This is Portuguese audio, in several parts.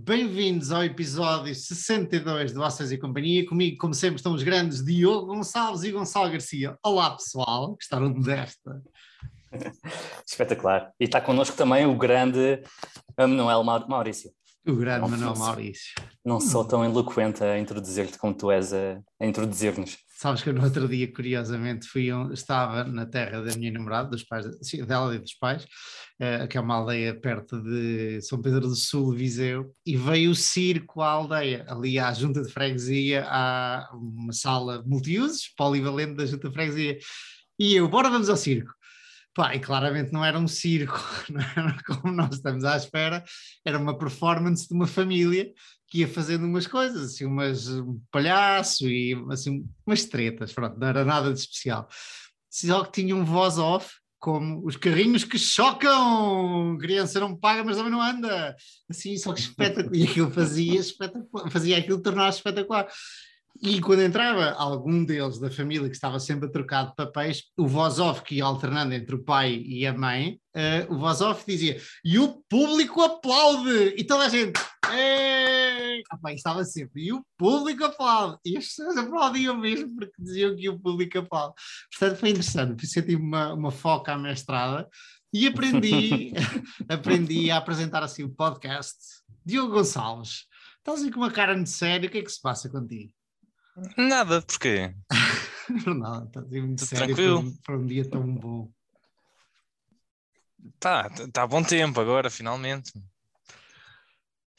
Bem-vindos ao episódio 62 de Vocês e Companhia. Comigo, como sempre, estão os grandes Diogo Gonçalves e Gonçalo Garcia. Olá, pessoal, gostaram desta? Espetacular. E está connosco também o grande Manuel Maurício. O grande Manuel Maurício. Não sou tão eloquente a introduzir-te como tu és a, a introduzir-nos. Sabes que no outro dia, curiosamente, fui, estava na terra da minha namorada, dos pais, dela e dos pais, uh, que é uma aldeia perto de São Pedro do Sul, Viseu, e veio o circo à aldeia. Ali à junta de freguesia, há uma sala multiusos, polivalente da junta de freguesia. E eu, bora vamos ao circo. Pá, e claramente não era um circo, não era como nós estamos à espera, era uma performance de uma família que ia fazendo umas coisas, assim, umas, um palhaço e assim, umas tretas, pronto, não era nada de especial. Só que tinha um voz off, como os carrinhos que chocam, criança não paga, mas também não anda, assim, só que espetacular, e aquilo fazia, espetacular, fazia aquilo tornar espetacular. E quando entrava algum deles da família que estava sempre a trocar de papéis, o voz off que ia alternando entre o pai e a mãe, uh, o voz off dizia e o público aplaude! E toda a gente, ah, estava sempre, e o público aplaude! E as pessoas aplaudiam mesmo porque diziam que o público aplaude. Portanto, foi interessante, por isso eu tive uma, uma foca à mestrada e aprendi, aprendi a apresentar assim o podcast. Diogo Gonçalves, estás aí com uma cara de sério, o que é que se passa contigo? Nada, porquê? Nada, está muito sério tranquilo. Para um, um, dia tão bom. Tá, tá bom tempo agora, finalmente.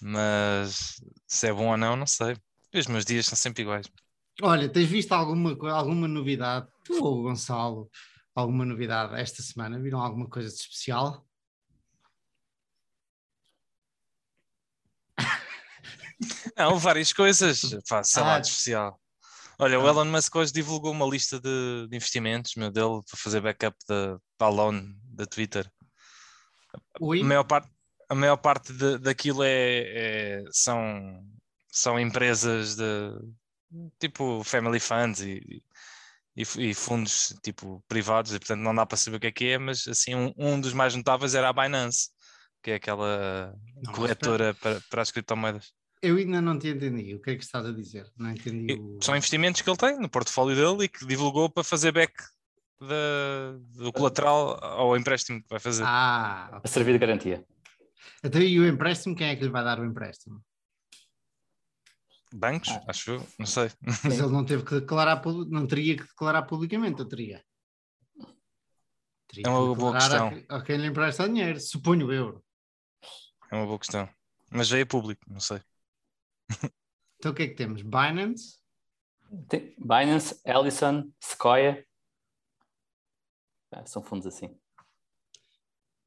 Mas se é bom ou não, não sei. Os meus dias são sempre iguais. Olha, tens visto alguma, alguma novidade? Tu ou Gonçalo, alguma novidade esta semana? Viram alguma coisa de especial? Não, várias coisas. Faço sei ah, especial. Olha, o ah. Elon Musk hoje divulgou uma lista de, de investimentos meu, dele para fazer backup da, loan da Twitter. A maior parte, a maior parte de, daquilo é, é, são, são empresas de tipo family funds e, e, e, fundos tipo privados, e portanto não dá para saber o que é que é, mas assim um, um dos mais notáveis era a Binance, que é aquela não, corretora para, para as criptomoedas. Eu ainda não te entendi. O que é que estás a dizer? Não entendi. O... São investimentos que ele tem no portfólio dele e que divulgou para fazer back do colateral ao empréstimo que vai fazer. Ah, okay. a servir de garantia. Então, e o empréstimo, quem é que lhe vai dar o empréstimo? Bancos, ah. acho eu, não sei. Mas ele não teve que declarar, não teria que declarar publicamente, ou teria? teria é uma boa questão. A, a quem lhe empresta dinheiro, suponho o euro. É uma boa questão. Mas já é público, não sei. Então o que é que temos? Binance? Tem Binance, Ellison, Sequoia. são fundos assim.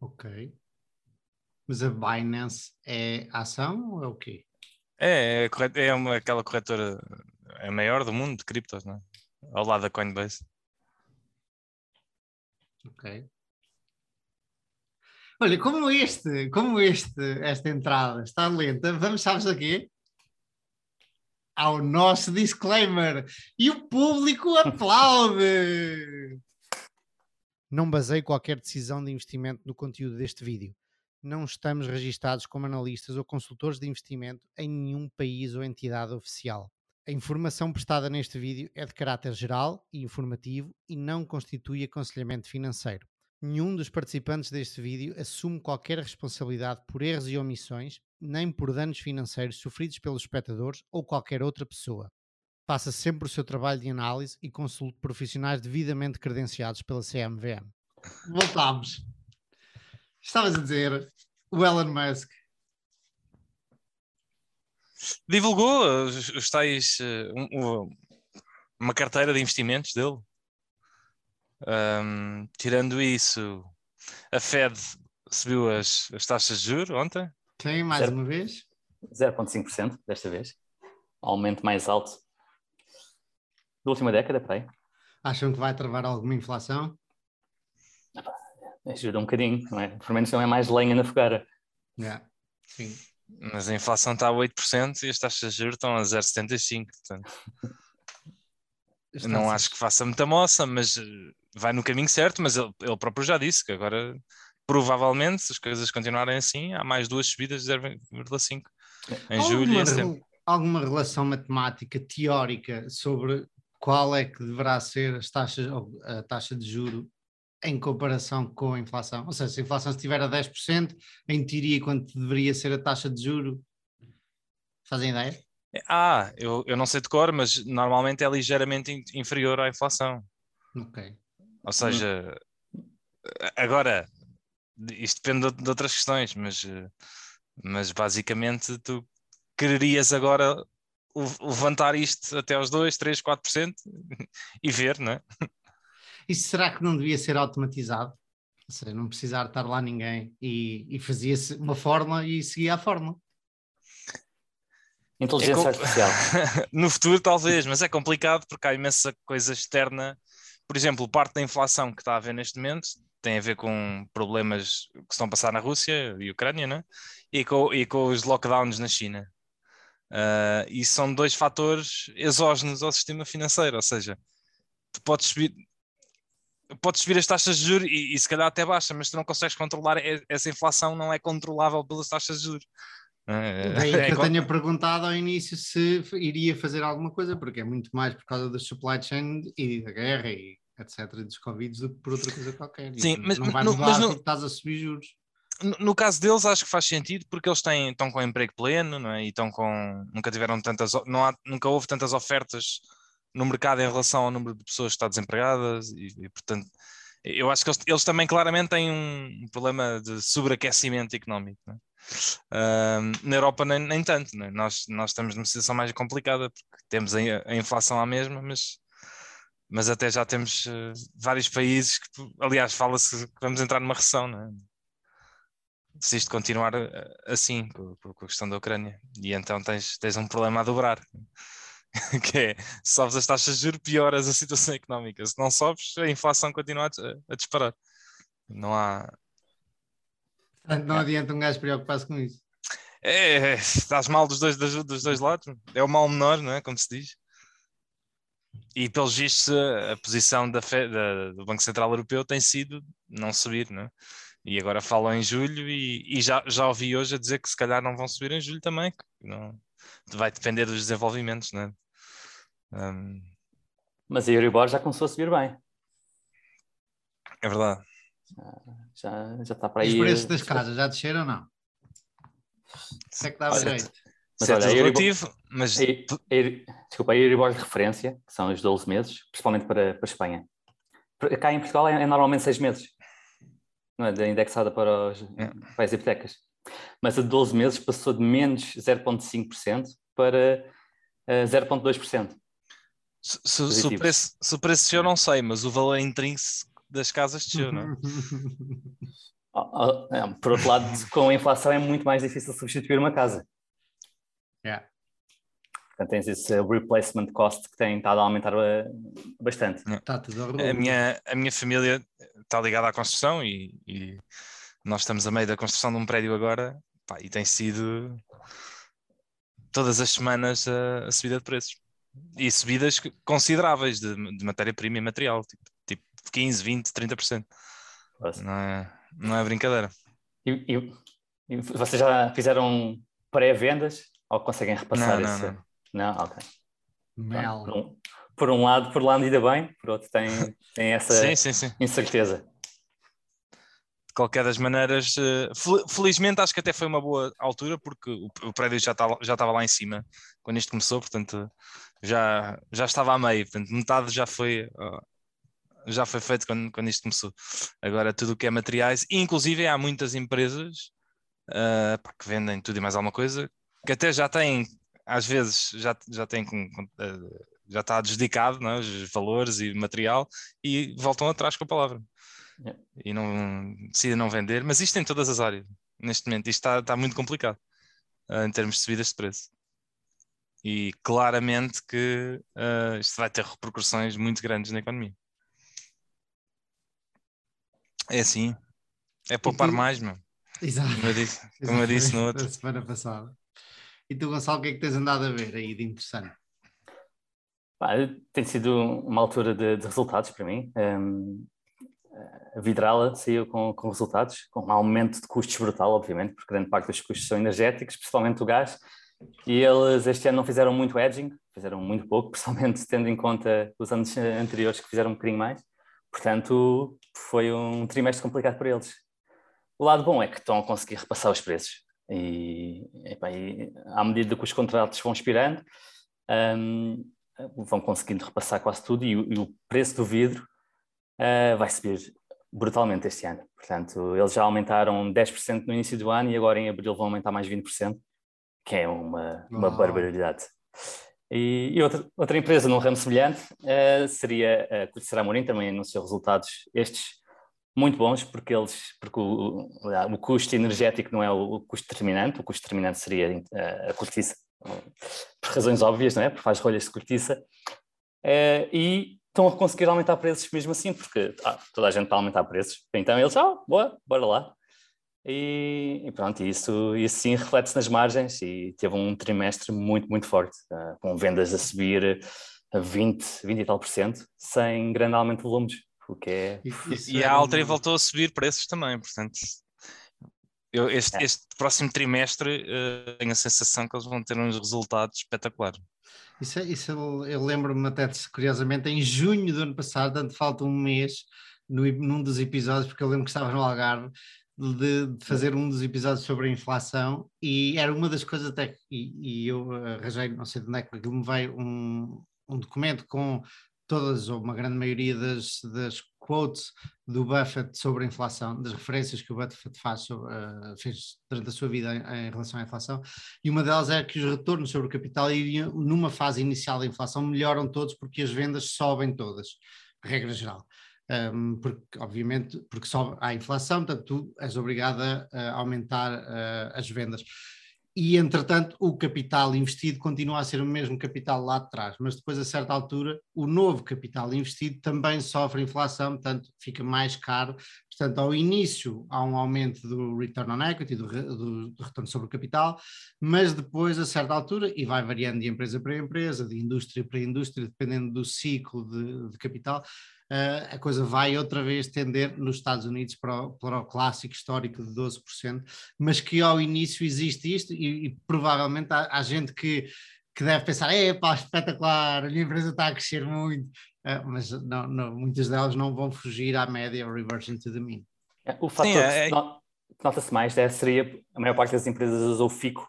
Ok. Mas a Binance é ação ou é o quê? É, é, é uma, aquela corretora é a maior do mundo de criptos, não é? Ao lado da Coinbase. Ok. Olha, como este, como este, esta entrada está lenta, vamos, sabes aqui? Ao nosso disclaimer. E o público aplaude! Não baseio qualquer decisão de investimento no conteúdo deste vídeo. Não estamos registados como analistas ou consultores de investimento em nenhum país ou entidade oficial. A informação prestada neste vídeo é de caráter geral e informativo e não constitui aconselhamento financeiro. Nenhum dos participantes deste vídeo assume qualquer responsabilidade por erros e omissões, nem por danos financeiros sofridos pelos espectadores ou qualquer outra pessoa. Faça sempre o seu trabalho de análise e consulte profissionais devidamente credenciados pela CMVM. Voltámos. Estavas a dizer, o Elon Musk. Divulgou os, os tais, uh, um, uma carteira de investimentos dele. Um, tirando isso, a Fed subiu as, as taxas de juros ontem. Sim, mais 0, uma vez. 0,5% desta vez. Aumento mais alto da última década, pai. Acham que vai travar alguma inflação? Ajuda um bocadinho, não é? Pelo menos não é mais lenha na fogueira. Yeah. Sim. Mas a inflação está a 8% e as taxas de juros estão a 0,75%. Portanto... não acho que faça muita moça, mas vai no caminho certo, mas ele, ele próprio já disse que agora provavelmente, se as coisas continuarem assim, há mais duas subidas de 0,5 em Alguma julho e em setembro. Alguma relação matemática teórica sobre qual é que deverá ser as taxas, a taxa de juro em comparação com a inflação? Ou seja, se a inflação estiver a 10%, em teoria, quanto deveria ser a taxa de juro? Fazem ideia? Ah, eu, eu não sei de cor, mas normalmente é ligeiramente in- inferior à inflação. Ok. Ou seja, agora, isto depende de, de outras questões, mas, eh, mas basicamente tu quererias agora le- levantar isto até aos 2, 3, 4% e ver, não é? Isso será que não devia ser automatizado? Ou seja, não precisar estar lá ninguém e, e fazia-se uma fórmula e seguia a fórmula. Inteligência É com- artificial. no futuro talvez, mas é complicado porque há imensa coisa externa. Por exemplo, parte da inflação que está a haver neste momento tem a ver com problemas que estão a passar na Rússia e Ucrânia, né? e, com, e com os lockdowns na China. Ah, e são dois fatores exógenos ao sistema financeiro, ou seja, tu podes subir, podes subir as taxas de juros e, e se calhar até baixa, mas tu não consegues controlar, essa inflação não é controlável pelas taxas de juros. É- Daí é que eu tenha perguntado ao início se iria fazer alguma coisa, porque é muito mais por causa da supply chain e da guerra e etc. dos Covid do que por outra coisa qualquer. Sim, mas não vai no- mudar mas no- porque estás a subir juros. No, no caso deles, acho que faz sentido porque eles têm, estão com emprego pleno não é? e estão com. Nunca tiveram tantas. Não há, nunca houve tantas ofertas no mercado em relação ao número de pessoas que estão desempregadas e, e, portanto. Eu acho que eles, eles também claramente têm um problema de sobreaquecimento económico. é? Ahm, na Europa, nem, nem tanto. é? Nós, nós estamos numa situação mais complicada porque temos a, a inflação à mesma, mas, mas até já temos eh, vários países que, aliás, fala-se que vamos entrar numa recessão. Não é? se isto continuar eh, assim, com, com a questão da Ucrânia. E então tens, tens um problema a dobrar, que é, se sobes as taxas de juros, pioras a situação económica. Se não sobes, a inflação continua a, a disparar. Não há... Portanto, não adianta um gajo preocupar-se com isso. É, é, estás mal dos dois, dos, dos dois lados. É o mal menor, não é? Como se diz. E pelos vistos, a, posição da, Fe- da- do Banco Central Europeu tem sido não subir, não é? E agora falam em julho e, e já, já ouvi hoje a dizer que se calhar não vão subir em julho também, que não, vai depender dos desenvolvimentos, não é? Hum, Mas a Euribor já começou a subir bem. é verdade. Já, já está para E aí. os preços eh, das casas já desceram ou não? Isso é que dá Olha, jeito. Mas Certo, olha, a Euribor- relativo, mas a Euri- Desculpa, a Euribor de referência, que são os 12 meses, principalmente para, para a Espanha. Cá em Portugal é, é normalmente 6 meses. Não é? De- Indexada para, os, É. para as hipotecas. Mas a de 12 meses passou de menos 0,5% para eh, 0,2%. se, se- se o positivos. preço, se o preço desceu, não sei, mas o valor intrínseco das casas desceu, não é? Ah, ah, é, Por outro lado, com a inflação é muito mais difícil substituir uma casa. Yeah. Portanto, tens esse replacement cost que tem estado a aumentar eh, bastante. Está tudo a minha, a minha família está ligada à construção e, e nós estamos a meio da construção de um prédio agora pá, e tem sido todas as semanas a, a subida de preços. E subidas consideráveis de, de matéria-prima e material, tipo, tipo 15, 20, 30%. Nossa. Não é, não é brincadeira. E, e- e vocês já fizeram pré-vendas ou conseguem repassar Não, não, esse? não. Não, ok. Mel. Por um, por um lado, por um lado ainda bem, por outro tem, tem essa Sim, sim, sim. incerteza. De qualquer das maneiras, eh, fel- felizmente acho que até foi uma boa altura porque o, prédio já estava, já estava lá em cima quando isto começou, portanto já, já estava a meio, portanto metade já foi, já foi feito quando, quando isto começou. Agora tudo o que é materiais, inclusive há muitas empresas ah, pá, que vendem tudo e mais alguma coisa, que até já têm, às vezes já, já têm com- com- ah, já está adjudicado não é, os valores e material e voltam atrás com a palavra Yeah. e não decidem não vender, mas isto em todas as áreas neste momento, isto está, está muito complicado ah, em termos de subidas de preço e claramente que ah, isto vai ter repercussões muito grandes na economia é assim é poupar mais meu. Exato. como eu disse, como eu disse no outro Da semana passada. E tu, Gonçalo, o que é que tens andado a ver aí de interessante? Pá, tem sido uma altura de, de resultados para mim. Um, a Vidrala saiu com, com resultados, com um aumento de custos brutal, obviamente, porque grande parte dos custos são energéticos, principalmente o gás, e eles este ano não fizeram muito edging, fizeram muito pouco, principalmente tendo em conta os anos anteriores que fizeram um bocadinho mais. Portanto, foi um trimestre complicado para eles. O lado bom é que estão a conseguir repassar os preços. E, e à medida que os contratos vão expirando, um, vão conseguindo repassar quase tudo e, e o preço do vidro uh, vai subir brutalmente este ano. Portanto, eles já aumentaram 10% no início do ano e agora em abril vão aumentar mais 20%, que é uma, uma barbaridade. E, e, outra, outra empresa num ramo semelhante uh, seria a Curticeira Amorim, também anunciou resultados estes muito bons, porque eles porque o, o custo energético não é o, custo determinante, o custo determinante seria uh, a cortiça, por razões óbvias, não é? Porque faz rolhas de cortiça. Uh, e estão a conseguir aumentar preços mesmo assim, porque ah, toda a gente está a aumentar preços. Então eles, ah, boa, bora lá. E, e pronto, isso, isso sim reflete-se nas margens e teve um trimestre muito, muito forte, uh, com vendas a subir a 20, 20 e tal por cento, sem grande aumento de volumes, o que é... E, e a Altri voltou a subir preços também, portanto... Eu, este, é. este, próximo trimestre uh, tenho a sensação que eles vão ter uns resultados espetaculares. Isso, é, isso eu, eu lembro-me até, curiosamente, em junho do ano passado, tanto falta um mês, no, num dos episódios, porque eu lembro que estava no Algarve, de, de, fazer um dos episódios sobre a inflação e era uma das coisas até e, e eu arranjei, não sei de onde é que me veio um, um documento com todas ou uma grande maioria das, das quotes do Buffett sobre a inflação, das referências que o Buffett faz, uh, fez durante a sua vida em, em, relação à inflação, e uma delas é que os retornos sobre o capital iriam, numa fase inicial da inflação, melhoram todos porque as vendas sobem todas, regra geral. Um, porque, obviamente, porque sobe a inflação, portanto, tu és obrigada a aumentar uh, as vendas e entretanto o capital investido continua a ser o mesmo capital lá de trás, mas depois a certa altura o novo capital investido também sofre inflação, portanto fica mais caro, portanto ao início há um aumento do return on equity, do, do, do retorno sobre o capital, mas depois a certa altura, e vai variando de empresa para empresa, de indústria para indústria, dependendo do ciclo de, de capital, a coisa vai outra vez tender nos Estados Unidos para o, para o clássico histórico de 12%, mas que ao início existe isto e, e provavelmente há, há, gente que, que deve pensar, é pá, espetacular, a minha empresa está a crescer muito, uh, mas não, não, muitas delas não vão fugir à média ou reversion to the mean. É, o fator Sim, é, é... que nota-se mais é, seria a maior parte das empresas usou FICO,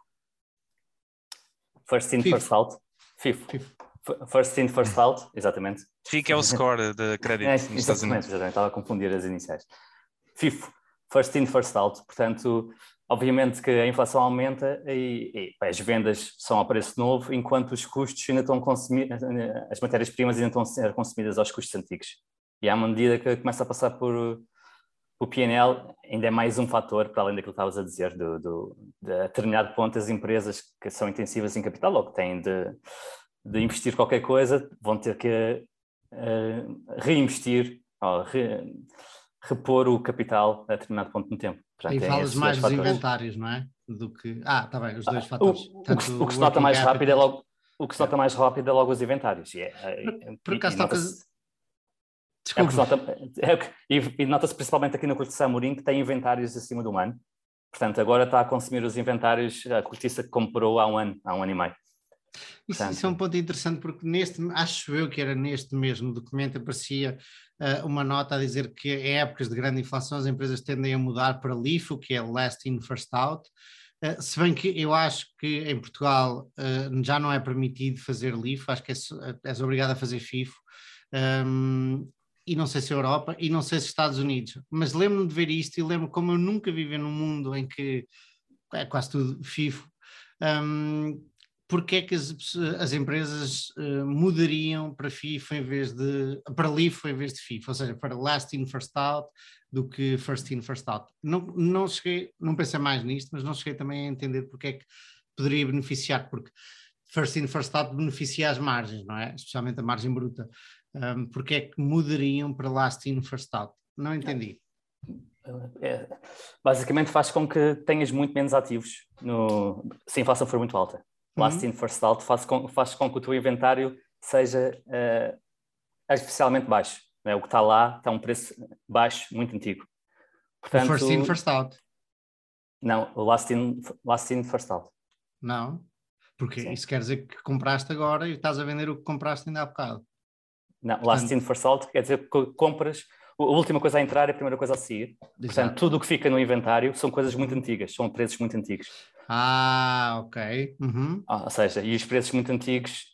First In, FIFO. First Out, FIFO. FIFO. First in, first out, exatamente. FIC é o score de crédito é, nos Estados Unidos. Exatamente, estava a confundir as iniciais. FIFO, first in, first out. Portanto, obviamente que a inflação aumenta e, e as vendas são a preço novo, enquanto os custos ainda estão consumidos, as matérias-primas ainda estão a ser consumidas aos custos antigos. E à medida que começa a passar por o PNL, ainda é mais um fator, para além daquilo que estavas a dizer, do, do, de a determinado ponto as empresas que são intensivas em capital ou que têm de de investir qualquer coisa, vão ter que uh, reinvestir, ou re, repor o capital a determinado ponto no tempo. Portanto, e falas mais dos inventários, não é? Do que... Ah, está bem, os dois ah, fatores. O, o, que, o que se nota mais rápido é logo o que se nota mais rápido é logo os inventários. E, é, é por acaso nota-se. Desculpa. É nota, é, e, e nota-se principalmente aqui no Cortiça Amorim que tem inventários acima do ano. Portanto, agora está a consumir os inventários a cortiça que comprou há um ano, há um ano e meio. Isso, isso, é um ponto interessante porque neste, acho eu que era neste mesmo documento, aparecia uh, uma nota a dizer que em épocas de grande inflação as empresas tendem a mudar para LIFO, que é Last In, First Out, uh, se bem que eu acho que em Portugal uh, já não é permitido fazer LIFO, acho que és, és obrigado a fazer FIFO, um, e não sei se a Europa, e não sei se Estados Unidos, mas lembro-me de ver isto e lembro como eu nunca vivi num mundo em que é quase tudo FIFO, um, porque é que as, as empresas uh, mudariam para FIFA em vez de para LIFO em vez de FIFA, ou seja, para last in first out do que first in first out. Não, não cheguei, não pensei mais nisto, mas não cheguei também a entender porque é que poderia beneficiar, porque first in first out beneficia as margens, não é? Especialmente a margem bruta. Um, porque é que mudariam para last in first out? Não entendi. É, basicamente faz com que tenhas muito menos ativos no, se a inflação for muito alta last uhum. in first out faz com, faz com que o teu inventário seja uh, artificialmente baixo. é? o que está lá está a um preço baixo, muito antigo. Portanto, first in, first out. Não, last in, last in, first out. Não, porque Sim. isso quer dizer que compraste agora e estás a vender o que compraste ainda há bocado. Não, Portanto, last in, first out quer dizer que compras a última coisa a entrar é a primeira coisa a sair. Exato. Portanto, tudo o que fica no inventário são coisas muito antigas, são preços muito antigos. Ah, ok. Uhum. Ah, ou seja, e os preços muito antigos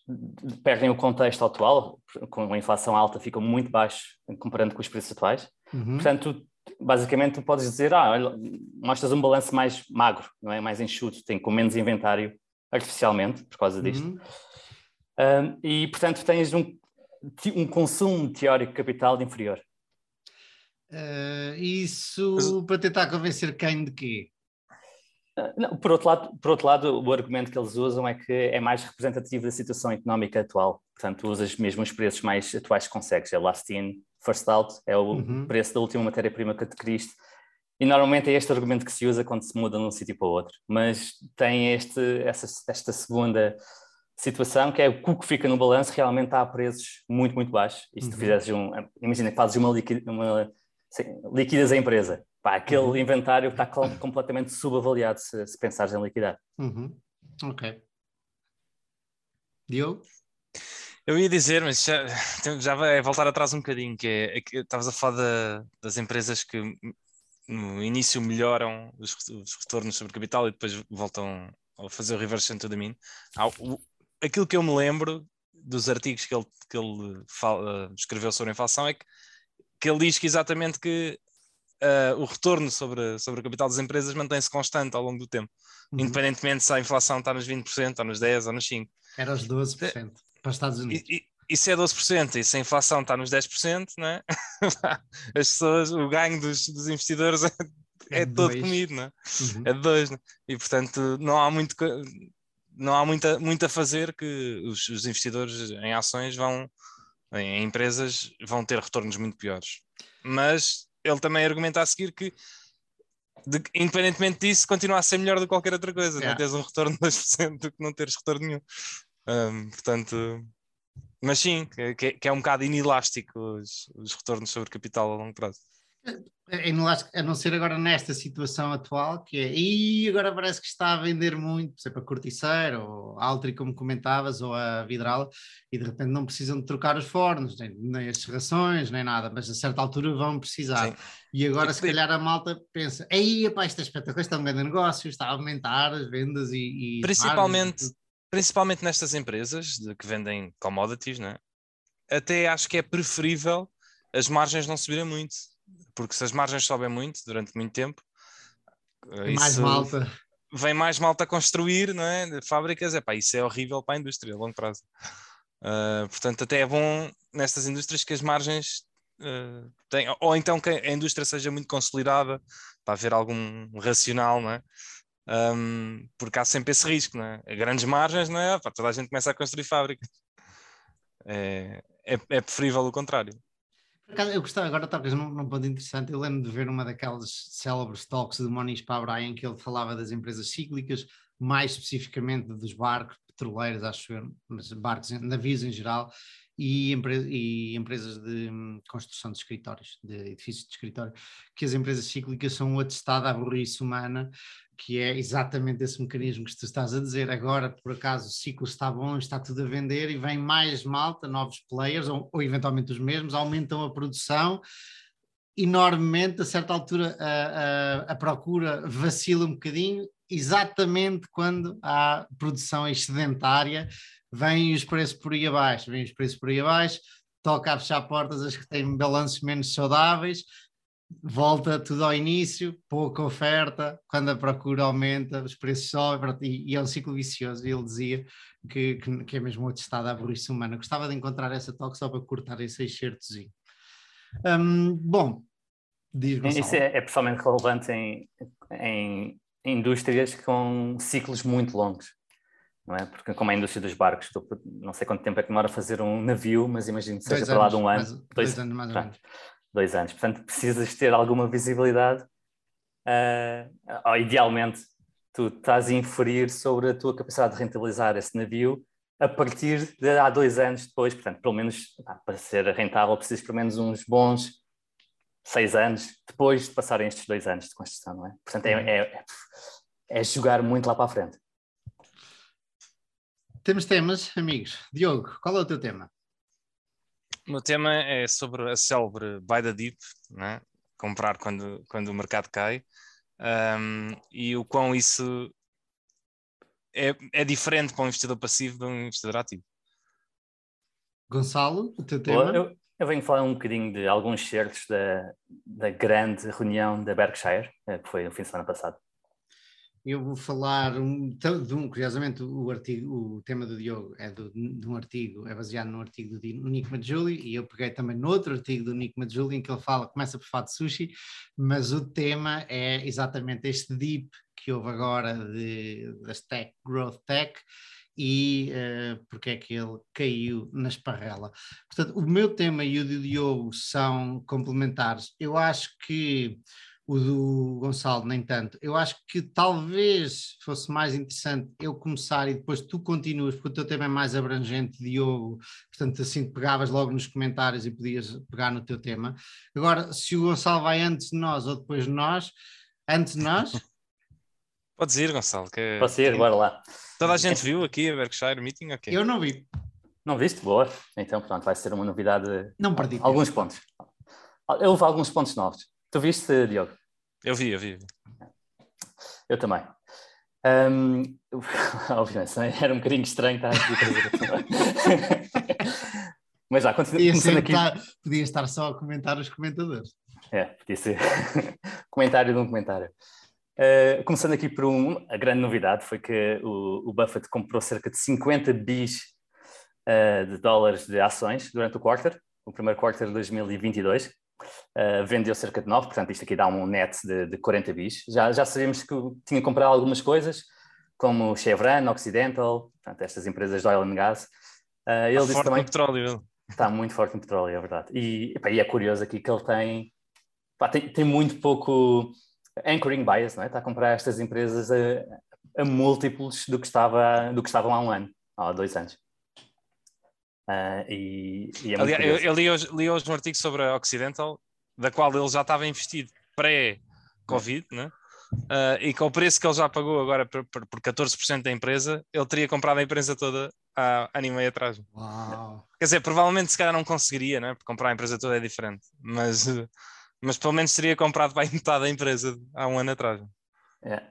perdem o contexto atual, com a inflação alta ficam muito baixos comparando com os preços atuais. Uhum. Portanto, basicamente tu podes dizer, ah, olha, mostras um balanço mais magro, não é? mais enxuto, tem com menos inventário artificialmente, por causa disto. Uhum. Um, e, portanto, tens um, um consumo teórico de capital inferior. Uh, isso Mas... para tentar convencer quem de quê? Não, por, outro lado, por outro lado, o argumento que eles usam é que é mais representativo da situação económica atual. Portanto, usas mesmo os preços mais atuais que consegues. É last in, first out, é o uhum. preço da última matéria-prima que adquiriste. E normalmente é este argumento que se usa quando se muda de um sítio para o outro. Mas tem este, essa, esta segunda situação, que é o que fica no balanço realmente está a preços muito, muito baixos. E se uhum. tu fizeres um... Imagina que fazes uma, uma liquidas a empresa. Pá, aquele uhum. inventário está completamente subavaliado se, se pensares em liquidar. Uhum. Ok. Diogo? Eu ia dizer, mas já, já vai voltar atrás um bocadinho, que é, é que estavas a falar da, das empresas que no início melhoram os, os, retornos sobre capital e depois voltam a fazer o reverse to the mean. aquilo que eu me lembro dos artigos que ele, que ele fala, escreveu sobre a inflação é que que ele diz que exatamente que uh, o retorno sobre, sobre o capital das empresas mantém-se constante ao longo do tempo, uhum. independentemente se a inflação está nos 20%, ou nos 10%, ou nos 5%. Era os 12% para os Estados Unidos. E, e, se é 12% e se a inflação está nos 10%, né? as pessoas, o ganho dos, dos investidores é, é, é todo comido, né? Uhum. é de dois. Né? E portanto não há muito não há muita, muito a fazer que os, os investidores em ações vão em empresas vão ter retornos muito piores. Mas ele também argumenta a seguir que, de, independentemente disso, continua a ser melhor do que qualquer outra coisa. Yeah. Não teres um retorno de 2% do que não teres retorno nenhum. Um, portanto, mas sim, que, que, é um bocado inelástico os, os retornos sobre capital a longo prazo. A não ser agora nesta situação atual, que é, e agora parece que está a vender muito, por exemplo, a Corticeira, ou a Altri, como comentavas, ou a Vidral, e de repente não precisam de trocar os fornos, nem, nem as serrações, nem nada, mas a certa altura vão precisar. Sim. E agora, se calhar, a malta pensa, aí, epá, isto é espetacular, isto é um grande negócio, está a aumentar as vendas e... e principalmente, principalmente nestas empresas de, que vendem commodities, né? até acho que é preferível as margens não subirem muito porque se as margens sobem muito durante muito tempo, eh, mais malta. Vem mais malta a construir, não é? Fábricas, é pá, isso é horrível para a indústria a longo prazo. Uh, portanto, até é bom nestas indústrias que as margens uh, tenham, ou então que a indústria seja muito consolidada para haver algum racional, não é? Um, porque há sempre esse risco, não é? Grandes margens, não é? Pá, toda a gente começa a construir fábricas. É, é, é preferível o contrário. Eu gostava agora, talvez num, num ponto interessante, eu lembro de ver uma daquelas célebres talks de Moniz Pabra em que ele falava das empresas cíclicas, mais especificamente dos barcos petroleiros, acho eu, mas barcos, navios em geral, e, e, empresas de hum, construção de escritórios, de edifícios de escritório, que as empresas cíclicas são o atestado à burrice humana que é exatamente esse mecanismo que tu estás a dizer. Agora, por acaso, o ciclo está bom, está tudo a vender e vem mais malta, novos players, ou, ou eventualmente os mesmos, aumentam a produção enormemente, a certa altura a, a, a, procura vacila um bocadinho, exatamente quando há produção excedentária, vêm os preços por aí abaixo, vêm os preços por aí abaixo, toca a fechar portas as que têm balanços menos saudáveis, volta tudo ao início, pouca oferta, quando a procura aumenta, os preços sobem, e, e é um ciclo vicioso. Ele dizia que, que, que é mesmo o estado da burrice humana. Gostava de encontrar essa toque só para cortar esse excertozinho. Um, bom, diz Isso é, é pessoalmente relevante em, em indústrias com ciclos muito longos. Não é? Porque, como a indústria dos barcos, não sei quanto tempo é que demora a fazer um navio, mas imagino que seja para lá de um ano. Mais, dois, dois anos mais ou menos dois anos. Portanto, precisas ter alguma visibilidade, uh, idealmente tu estás a inferir sobre a tua capacidade de rentabilizar esse navio a partir de há dois anos depois, portanto, pelo menos para ser rentável, precisa pelo menos uns bons seis anos depois de passarem estes dois anos de construção, não é? Portanto, é, uhum. é, é jogar muito lá para a frente. Temos temas, amigos. Diogo, qual é o teu tema? O meu tema é sobre a célebre buy the dip, né? comprar quando, quando o mercado cai, um, e o quão isso é, é diferente para um investidor passivo de um investidor ativo. Gonçalo, o teu tema? Eu, eu venho falar um bocadinho de alguns certos da, da grande reunião da Berkshire, eh, que foi no fim de semana passado. Eu vou falar um, de um, curiosamente, o artigo, o tema do Diogo é do, de um artigo, é baseado num artigo do Nick Majuli e eu peguei também no outro artigo do Nick Majuli em que ele fala, começa por falar de sushi, mas o tema é exatamente este deep que houve agora de, das tech, growth tech, e uh, porque é que ele caiu na esparrela. Portanto, o meu tema e o do Diogo são complementares. Eu acho que o do Gonçalo nem tanto. Eu acho que talvez fosse mais interessante eu começar e depois tu continuas, porque o teu tema é mais abrangente, Diogo, portanto assim pegavas logo nos comentários e podias pegar no teu tema. Agora, se o Gonçalo vai antes de nós ou depois de nós, antes de nós... Podes ir, Gonçalo. Que... Posso ir, bora lá. Toda a gente viu aqui a Berkshire Meeting? Okay. Eu não vi. Não viste? Boa. Então, pronto, vai ser uma novidade. Não perdi. Alguns pontos. Houve alguns pontos novos. Tu viste, Diogo? Eu vi, eu vi. Eu também. Um, obviamente, era um bocadinho estranho estar aqui Mas já, continua, podia, aqui... estar, podia estar só a comentar os comentadores. É, podia ser comentário de um comentário. Uh, começando aqui por um, a grande novidade foi que o, o Buffett comprou cerca de 50 bis uh, de dólares de ações durante o quarter, o primeiro quarter de 2022. Uh, vendeu cerca de 9, portanto isto aqui dá um net de, de 40 bis. Já, já sabíamos que tinha comprado algumas coisas, como Chevron, Occidental, portanto, estas empresas de oil and gas. Uh, ele está disse forte também, no petróleo. Está muito forte no petróleo, é verdade. E, epá, e é curioso aqui que ele tem, tem, tem, muito pouco anchoring bias, não é? está a comprar estas empresas a, a múltiplos do que, estava, do que estavam há um ano, há dois anos. Uh, e, e é Aliás, eu, eu, li, hoje, li hoje um artigo sobre a Occidental, da qual ele já estava investido pré-Covid, né? Uh, e com o preço que ele já pagou agora por, por, por 14% da empresa, ele teria comprado a empresa toda há ano e meio atrás. Uau. Quer dizer, provavelmente se calhar não conseguiria, né? porque comprar a empresa toda é diferente, mas, mas pelo menos teria comprado bem metade da empresa há um ano atrás. É.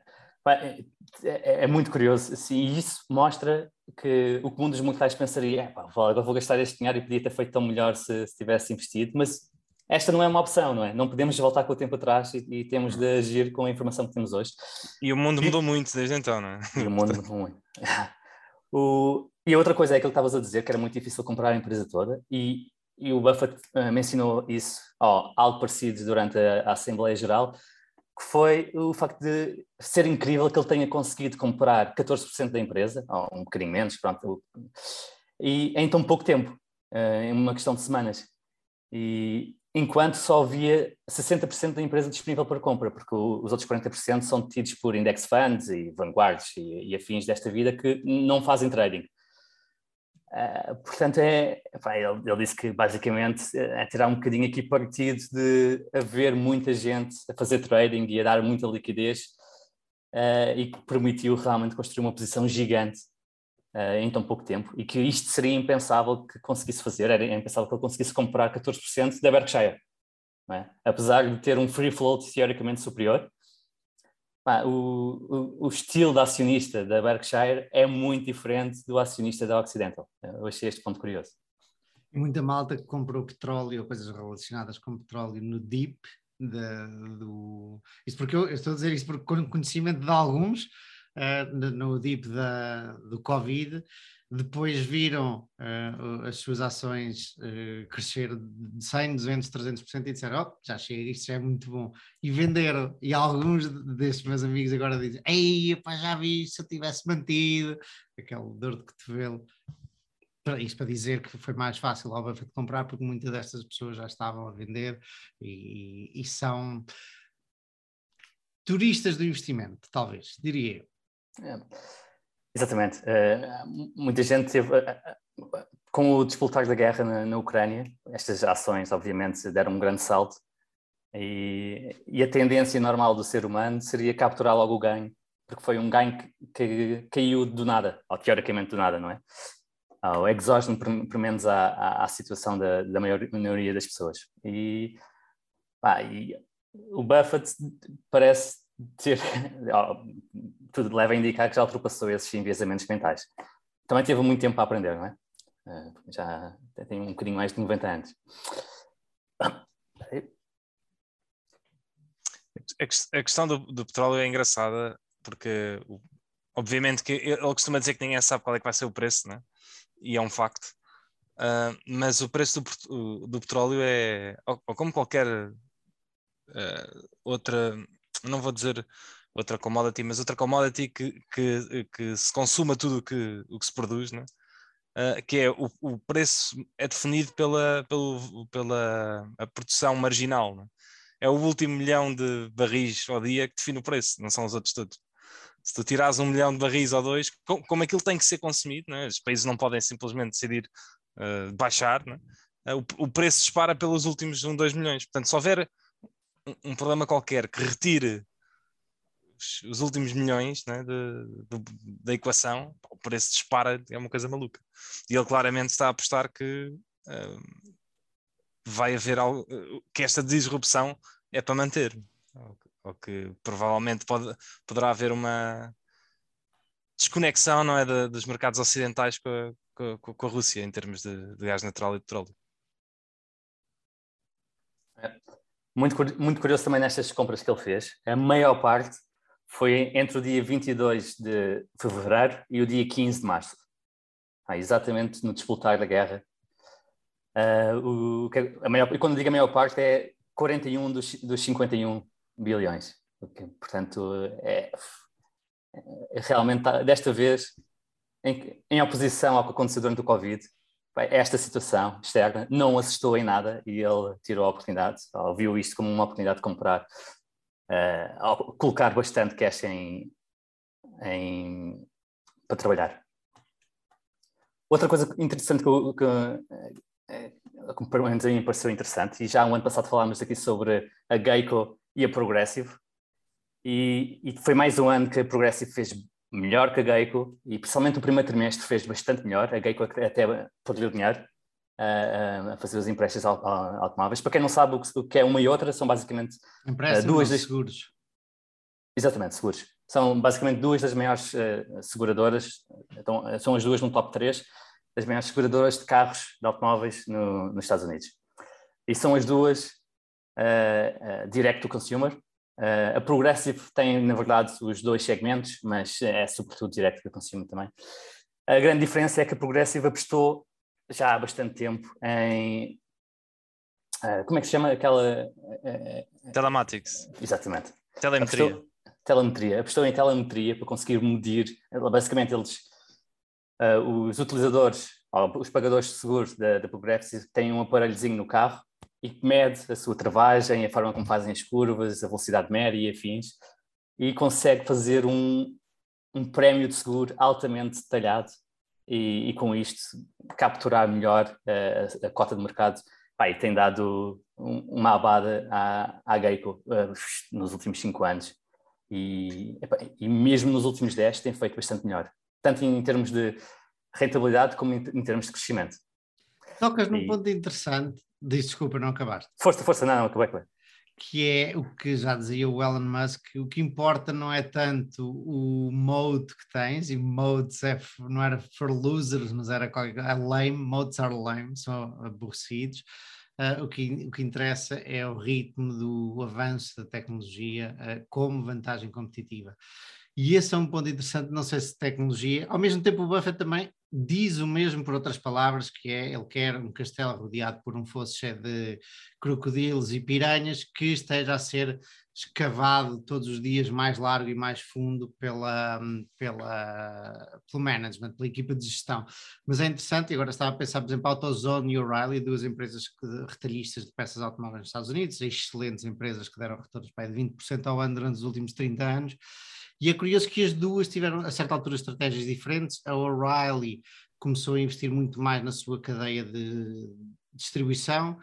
É, é, é, muito curioso, assim, e isso mostra que o comum dos mortais pensaria: agora vou gastar este dinheiro e podia ter feito tão melhor se, se, tivesse investido, mas esta não é uma opção, não é? Não podemos voltar com o tempo atrás e, e temos de agir com a informação que temos hoje. E o mundo mudou muito desde então, não é? E o mundo mudou muito. o, e a outra coisa é que ele estavas a dizer que era muito difícil comprar a empresa toda, e, e o Buffett uh, mencionou isso, oh, algo parecido durante a, a Assembleia Geral que foi o facto de ser incrível que ele tenha conseguido comprar 14% da empresa, ou um bocadinho menos, pronto, e em tão pouco tempo, eh, em uma questão de semanas. E enquanto só havia 60% da empresa disponível para compra, porque os outros 40% são detidos por index funds e vanguards e, e afins desta vida que não fazem trading. Uh, portanto, é, ele, ele, disse que basicamente é tirar um bocadinho aqui partido de haver muita gente a fazer trading e a dar muita liquidez uh, e que permitiu realmente construir uma posição gigante uh, em tão pouco tempo e que isto seria impensável que conseguisse fazer, era impensável que ele conseguisse comprar 14% da Berkshire, é? apesar de ter um free float teoricamente superior o, o, o, estilo de acionista da Berkshire é muito diferente do acionista da Occidental. Eu achei este ponto curioso. Muita malta que comprou petróleo, coisas relacionadas com petróleo no DIP, do... Isso porque eu, eu, estou a dizer isso porque com conhecimento de alguns, uh, no DIP da, do Covid, depois viram uh, as suas ações uh, crescer de 100, 200, 300% e disseram, oh, já chega, isto já é muito bom. E venderam. E alguns destes meus amigos agora dizem, ei, pá, já vi, se eu tivesse mantido, aquele dor de cotovelo. Isto para dizer que foi mais fácil ao Buffett comprar, porque muitas destas pessoas já estavam a vender e, e são turistas do investimento, talvez, diria eu. É. Exatamente. Uh, muita gente teve. Uh, com o despoltar da guerra na, na, Ucrânia, estas ações, obviamente, deram um grande salto. E, e a tendência normal do ser humano seria capturar logo o ganho, porque foi um ganho que, que caiu do nada, ou teoricamente do nada, não é? Ao exógeno, pelo menos à, à, à situação da, da maioria das pessoas. E, pá, e o Buffett parece ter. tudo leva a indicar que já ultrapassou esses enviesamentos mentais. Também teve muito tempo para aprender, não é? Eh, já tem um bocadinho mais de 90 anos. A questão do, do petróleo é engraçada porque, obviamente, que ele costuma dizer que ninguém sabe qual é que vai ser o preço, né? e é um facto. Uh, mas o preço do, do petróleo é, ou, ou como qualquer uh, outra, não vou dizer outra commodity, mas outra commodity que, que, que se consuma tudo que, o que se produz, né? Uh, que é o, o, preço é definido pela, pelo, pela a produção marginal. Né? É o último milhão de barris ao dia que define o preço, não são os outros todos. Se tu tirares um milhão de barris ou dois, como, como aquilo tem que ser consumido, né? os países não podem simplesmente decidir uh, baixar, né? uh, o, o, preço dispara pelos últimos um, dois milhões. Portanto, se houver um, problema qualquer que retire os, os últimos milhões né, de, de, da equação, o preço dispara, é uma coisa maluca. E ele claramente está a apostar que uh, vai haver algo, que esta disrupção é para manter, ou, ou que provavelmente pode, poderá haver uma desconexão não é, de, dos mercados ocidentais com a, com, com a Rússia em termos de, de gás natural e petróleo. É. Muito, muito curioso também nestas compras que ele fez. A maior parte foi entre o dia 22 de fevereiro e o dia 15 de março. Ah, exatamente no disputar da guerra. Uh, o, a maior, e quando digo a maior parte é 41 dos, dos 51 bilhões. Portanto, é, é realmente tá, desta vez em, em, oposição ao que aconteceu durante o Covid, esta situação externa não assistou em nada e ele tirou a oportunidade, ou viu isto como uma oportunidade de comprar uh, colocar bastante cash em, em, para trabalhar. Outra coisa interessante que, que, eh, que pelo menos a mim pareceu interessante, e já um ano passado falámos aqui sobre a Geico e a Progressive, e, e, foi mais um ano que a Progressive fez melhor que a Geico, e principalmente o primeiro trimestre fez bastante melhor, a Geico até perdeu dinheiro, a, fazer os empréstimos automóveis. Para quem não sabe o que, é uma e outra, são basicamente uh, duas das... seguros. Exatamente, seguros. São basicamente duas das maiores uh, seguradoras, então, são as duas no top 3 das maiores seguradoras de carros, de automóveis no, nos Estados Unidos. E são as duas uh, direct to consumer. A Progressive tem, na verdade, os dois segmentos, mas é sobretudo direct to consumer também. A grande diferença é que a Progressive apostou já há bastante tempo em. Uh, como é que se chama aquela. Uh, Telematics. Exatamente. Telemetria. Apostou, telemetria. Apostou em telemetria para conseguir medir. Basicamente, eles. Uh, os utilizadores, os pagadores de seguros da, da Progressive têm um aparelhozinho no carro e que mede a sua travagem, a forma como fazem as curvas, a velocidade média e afins, e consegue fazer um, um prémio de seguro altamente detalhado e, e com isto capturar melhor uh, a cota de mercado. Pá, e tem dado um, uma abada à, à Geico uh, nos últimos cinco anos. E, epá, e mesmo nos últimos dez tem feito bastante melhor, tanto em termos de rentabilidade como em, em termos de crescimento. Tocas num ponto interessante. Diz, desculpa, não acabaste. Força, força, não, não acabei, acabei que é o que já dizia o Elon Musk, o que importa não é tanto o mode que tens, e modes é, não era for losers, mas era é lame, modes are lame, são aborrecidos. Uh, o, que, o que interessa é o ritmo do avanço da tecnologia uh, como vantagem competitiva. E esse é um ponto interessante, não sei se tecnologia, ao mesmo tempo o Buffett também diz o mesmo por outras palavras, que é ele quer um castelo rodeado por um fosso cheio de crocodilos e piranhas que esteja a ser escavado todos os dias mais largo e mais fundo pela, pela, pelo management, pela equipa de gestão. Mas é interessante, e agora estava a pensar, por exemplo, AutoZone e O'Reilly, duas empresas retalhistas de peças automóveis nos Estados Unidos, excelentes empresas que deram retornos de 20% ao ano durante os últimos 30 anos, E é curioso que as duas tiveram, a certa altura, estratégias diferentes. A O'Reilly começou a investir muito mais na sua cadeia de distribuição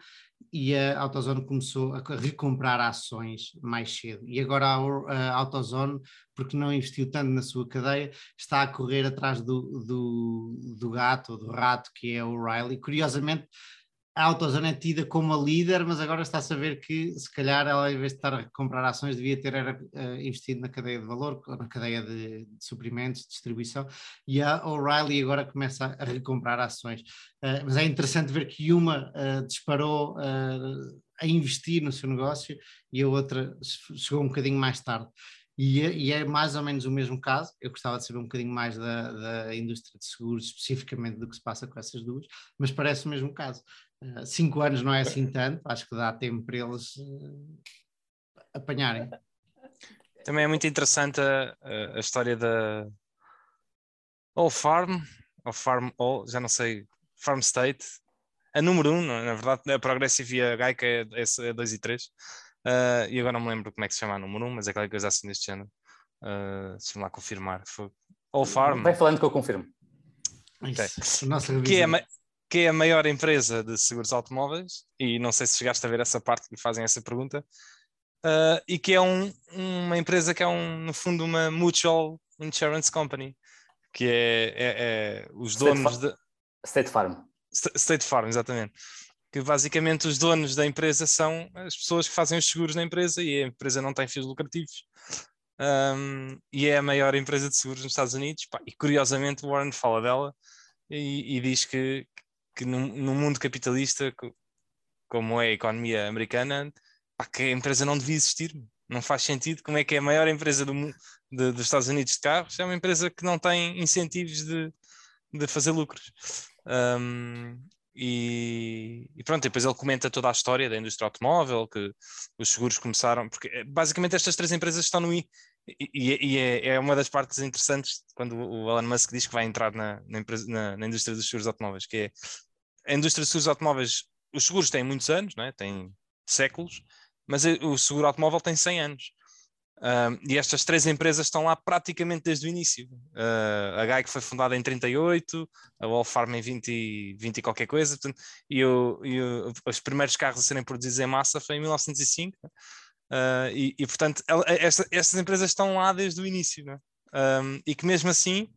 e a AutoZone começou a recomprar ações mais cedo. E agora a, AutoZone, porque não investiu tanto na sua cadeia, está a correr atrás do, do, do gato, do rato, que é o O'Reilly. Curiosamente, a AutoZone é tida como a líder, mas agora está a saber que se calhar ela, em vez de estar a comprar ações, devia ter era, uh, investido na cadeia de valor, na cadeia de, de suprimentos, de distribuição, e a O'Reilly agora começa a, recomprar ações. Uh, mas é interessante ver que uma uh, disparou a investir no seu negócio e a outra chegou um bocadinho mais tarde. E é, e é, mais ou menos o mesmo caso. Eu gostava de saber um bocadinho mais da, da, indústria de seguros, especificamente do que se passa com essas duas, mas parece o mesmo caso. Uh, cinco anos não é assim tanto, acho que dá tempo para eles uh, apanharem. Também é muito interessante a, a história da All Farm, ou Farm All, já não sei, Farm State, a número um, na verdade, a Progressive e a Geica é, é 2 e 3 Uh, e agora não me lembro como é que se chama a número 1, um, mas é aquela coisa assim deste género. Uh, Deixa-me lá confirmar. Foi... All Farm. Vai falando que eu confirmo. Okay. que, é a, que é a maior empresa de seguros automóveis, e não sei se chegaste a ver essa parte que fazem essa pergunta, uh, e que é um, uma empresa que é, um, no fundo, uma mutual insurance company, que é, é, é os donos State de. State Farm. State Farm, exatamente que basicamente os donos da empresa são as pessoas que fazem os seguros na empresa e a empresa não tem fins lucrativos. Um, e é a maior empresa de seguros nos Estados Unidos. Pá, e curiosamente, Warren fala dela e, e diz que, que no, mundo capitalista, como é a economia americana, pá, que a empresa não devia existir. Não faz sentido. Como é que é a maior empresa do, de, dos Estados Unidos de carros? É uma empresa que não tem incentivos de, de fazer lucros. Um, e, e, pronto, depois ele comenta toda a história da indústria automóvel, que os seguros começaram, porque eh, basicamente estas três empresas estão no I, e, e é, é, uma das partes interessantes quando o Elon Musk diz que vai entrar na, na, empresa, na, na indústria dos seguros automóveis, que é a indústria dos seguros automóveis, os seguros têm muitos anos, não é? têm séculos, mas o seguro automóvel tem 100 anos e estas três empresas estão lá praticamente desde o início. Uh, a Geico foi fundada em 38, a Wolfarm em 20, 20 e qualquer coisa, portanto, e, o, e o, os primeiros carros a serem produzidos em massa foi em 1905. Uh, e, e, portanto, esta, estas empresas estão lá desde o início. Um, e que mesmo assim,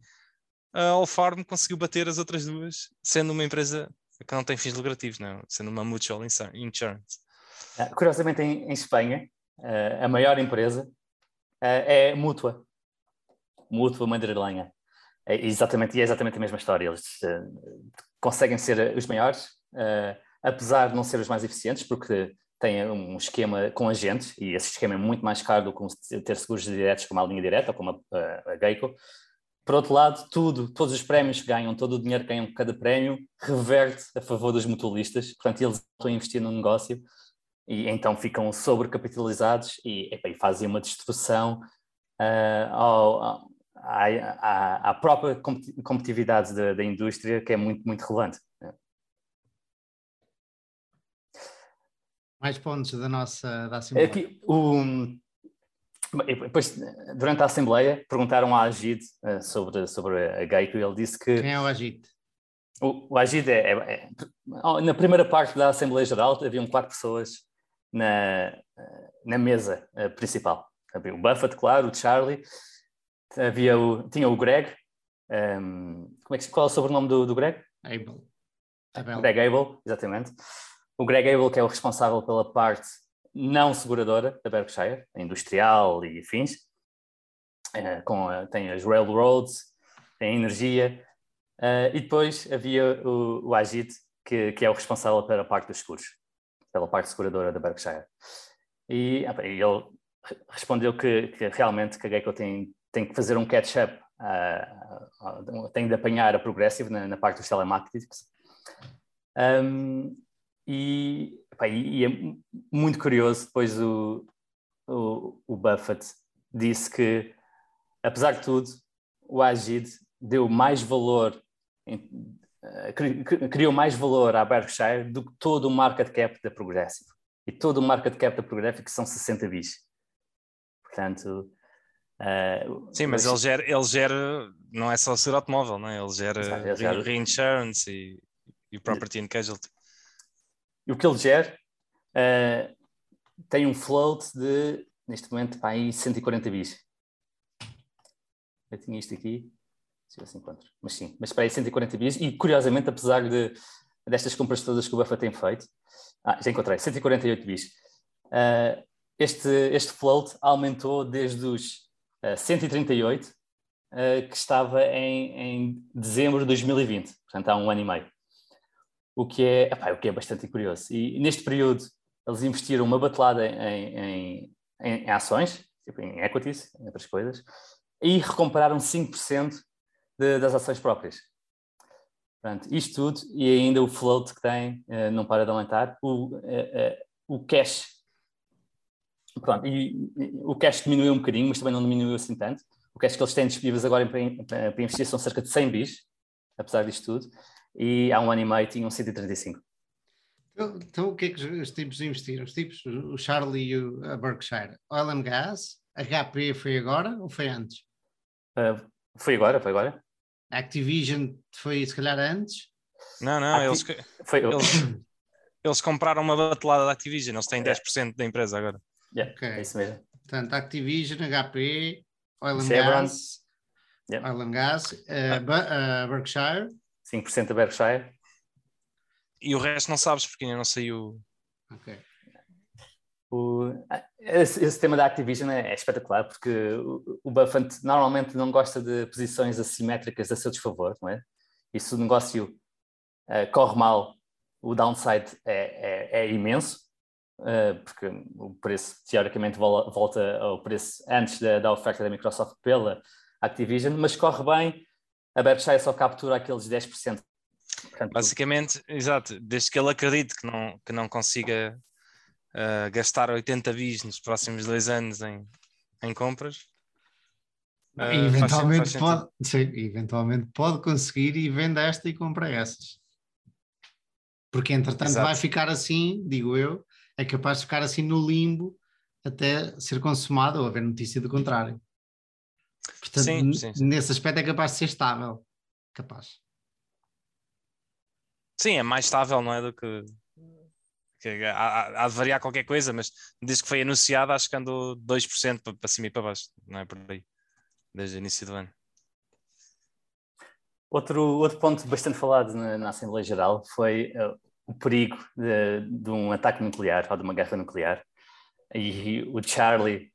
a Allfarm conseguiu bater as outras duas, sendo uma empresa que não tem fins lucrativos, não? sendo uma mutual insurance. Uh, curiosamente, em, em Espanha, a maior empresa é mútua. Mútua madrilenha. É exatamente, e é exatamente a mesma história. Eles uh, conseguem ser os maiores, uh, apesar de não ser os mais eficientes, porque têm um esquema com agentes, e esse esquema é muito mais caro do que ter seguros diretos como a linha direta, como a, a Geico. Por outro lado, tudo, todos os prémios que ganham, todo o dinheiro que ganham cada prémio, reverte a favor dos mutualistas. Portanto, eles estão a investir no negócio e então ficam sobrecapitalizados e, epa, e fazem uma destrução uh, ao, à, à, à, própria competitividade da, da, indústria, que é muito, muito relevante. Mais pontos da nossa da Assembleia. Aqui, o, depois, durante a Assembleia, perguntaram a Agid uh, sobre, sobre a Geico e ele disse que... Quem é o Agid? O, o Agid é, é, é, Na primeira parte da Assembleia Geral haviam quatro pessoas na, na mesa uh, principal. Havia o Buffett, claro, o Charlie, havia o, tinha o Greg, um, ehm, como é que, qual é o sobrenome do, do Greg? Abel. Abel. Greg Abel, exatamente. O Greg Abel, que é o responsável pela parte não seguradora da Berkshire, industrial e afins, uh, com, uh, tem as railroads, tem a energia, uh, e depois havia o, o Ajit, que, que é o responsável pela parte dos seguros pela parte seguradora da Berkshire. E, ele respondeu que, que, realmente que a Geico tem, que fazer um catch-up, uh, tem de apanhar a Progressive na, na parte dos telemarketers. Um, e, e, é muito curioso, depois o, o, o Buffett disse que, apesar de tudo, o Agid deu mais valor criou mais valor à Berkshire do que todo o market cap da Progressive. E todo o market cap da Progressive que são 60 bis. Portanto, Uh, Sim, mas, mas, ele gera, ele gera, não é só ser automóvel, não é? ele gera, ele gera... reinsurance e, e property and casualty. E o que ele gera uh, tem um float de, neste momento, para aí 140 bis. Eu tinha isto aqui, se mas sim, mas para aí 140 bis. E curiosamente, apesar de, destas compras todas que o Buffett tem feito, ah, já encontrei, 148 bis. Uh, este, este float aumentou desde os uh, 138 uh, que estava em, em dezembro de 2020, portanto há um ano e meio. O que é, epá, o que é bastante curioso. E neste período eles investiram uma batelada em, em, em, ações, tipo em equities, em outras coisas, e recuperaram 5% de, das ações próprias. Isto tudo e ainda o float que tem uh, não para de aumentar. O, uh, uh, o cash, pronto, e, e, o cash diminuiu um bocadinho, mas também não diminuiu assim tanto. O cash que eles têm disponíveis agora para, para, para investir são cerca de 100 bis, apesar disto tudo, e há um ano e meio tinham 135. Então, então o que é que os tipos investiram? Os tipos, o Charlie e o, a Berkshire, Oil and Gas, HP foi agora ou foi antes? foi agora, foi agora. Activision foi se calhar antes? Não, não, eles, foi, eles, eles compraram uma batelada da Activision, eles têm 10% da empresa agora. Yeah, okay. É isso mesmo. Portanto, Activision, HP, Oil and Gas, yeah. Oil and Gas, uh, uh, Berkshire. 5% da Berkshire. E o resto não sabes porque ainda não saiu. Ok. O, esse, esse, tema da Activision é, é espetacular porque o, o, Buffett normalmente não gosta de posições assimétricas a seu desfavor, não é? E se o negócio uh, corre mal, o downside é, é, é imenso, uh, porque o preço teoricamente volta ao preço antes da, da oferta da Microsoft pela Activision, mas corre bem, a Berkshire só captura aqueles 10%. Portanto, Basicamente, exato, desde que ele acredite que não, que não consiga uh, gastar 80 bis nos próximos dois anos em, em compras. Uh, eventualmente, faz, faz pode, sim, eventualmente pode conseguir e vende esta e compra essas. Porque entretanto Exato. vai ficar assim, digo eu, é capaz de ficar assim no limbo até ser consumado ou haver notícia do contrário. Portanto, sim, sim, sim. nesse aspecto é capaz de ser estável. Capaz. Sim, é mais estável, não é? Do que, que há, há, de variar qualquer coisa, mas desde que foi anunciado, acho que andou 2% para, para cima e para baixo, não é por aí, desde o início do ano. Outro, outro ponto bastante falado na, na Assembleia Geral foi uh, o perigo de, de, um ataque nuclear ou de uma guerra nuclear. E o Charlie,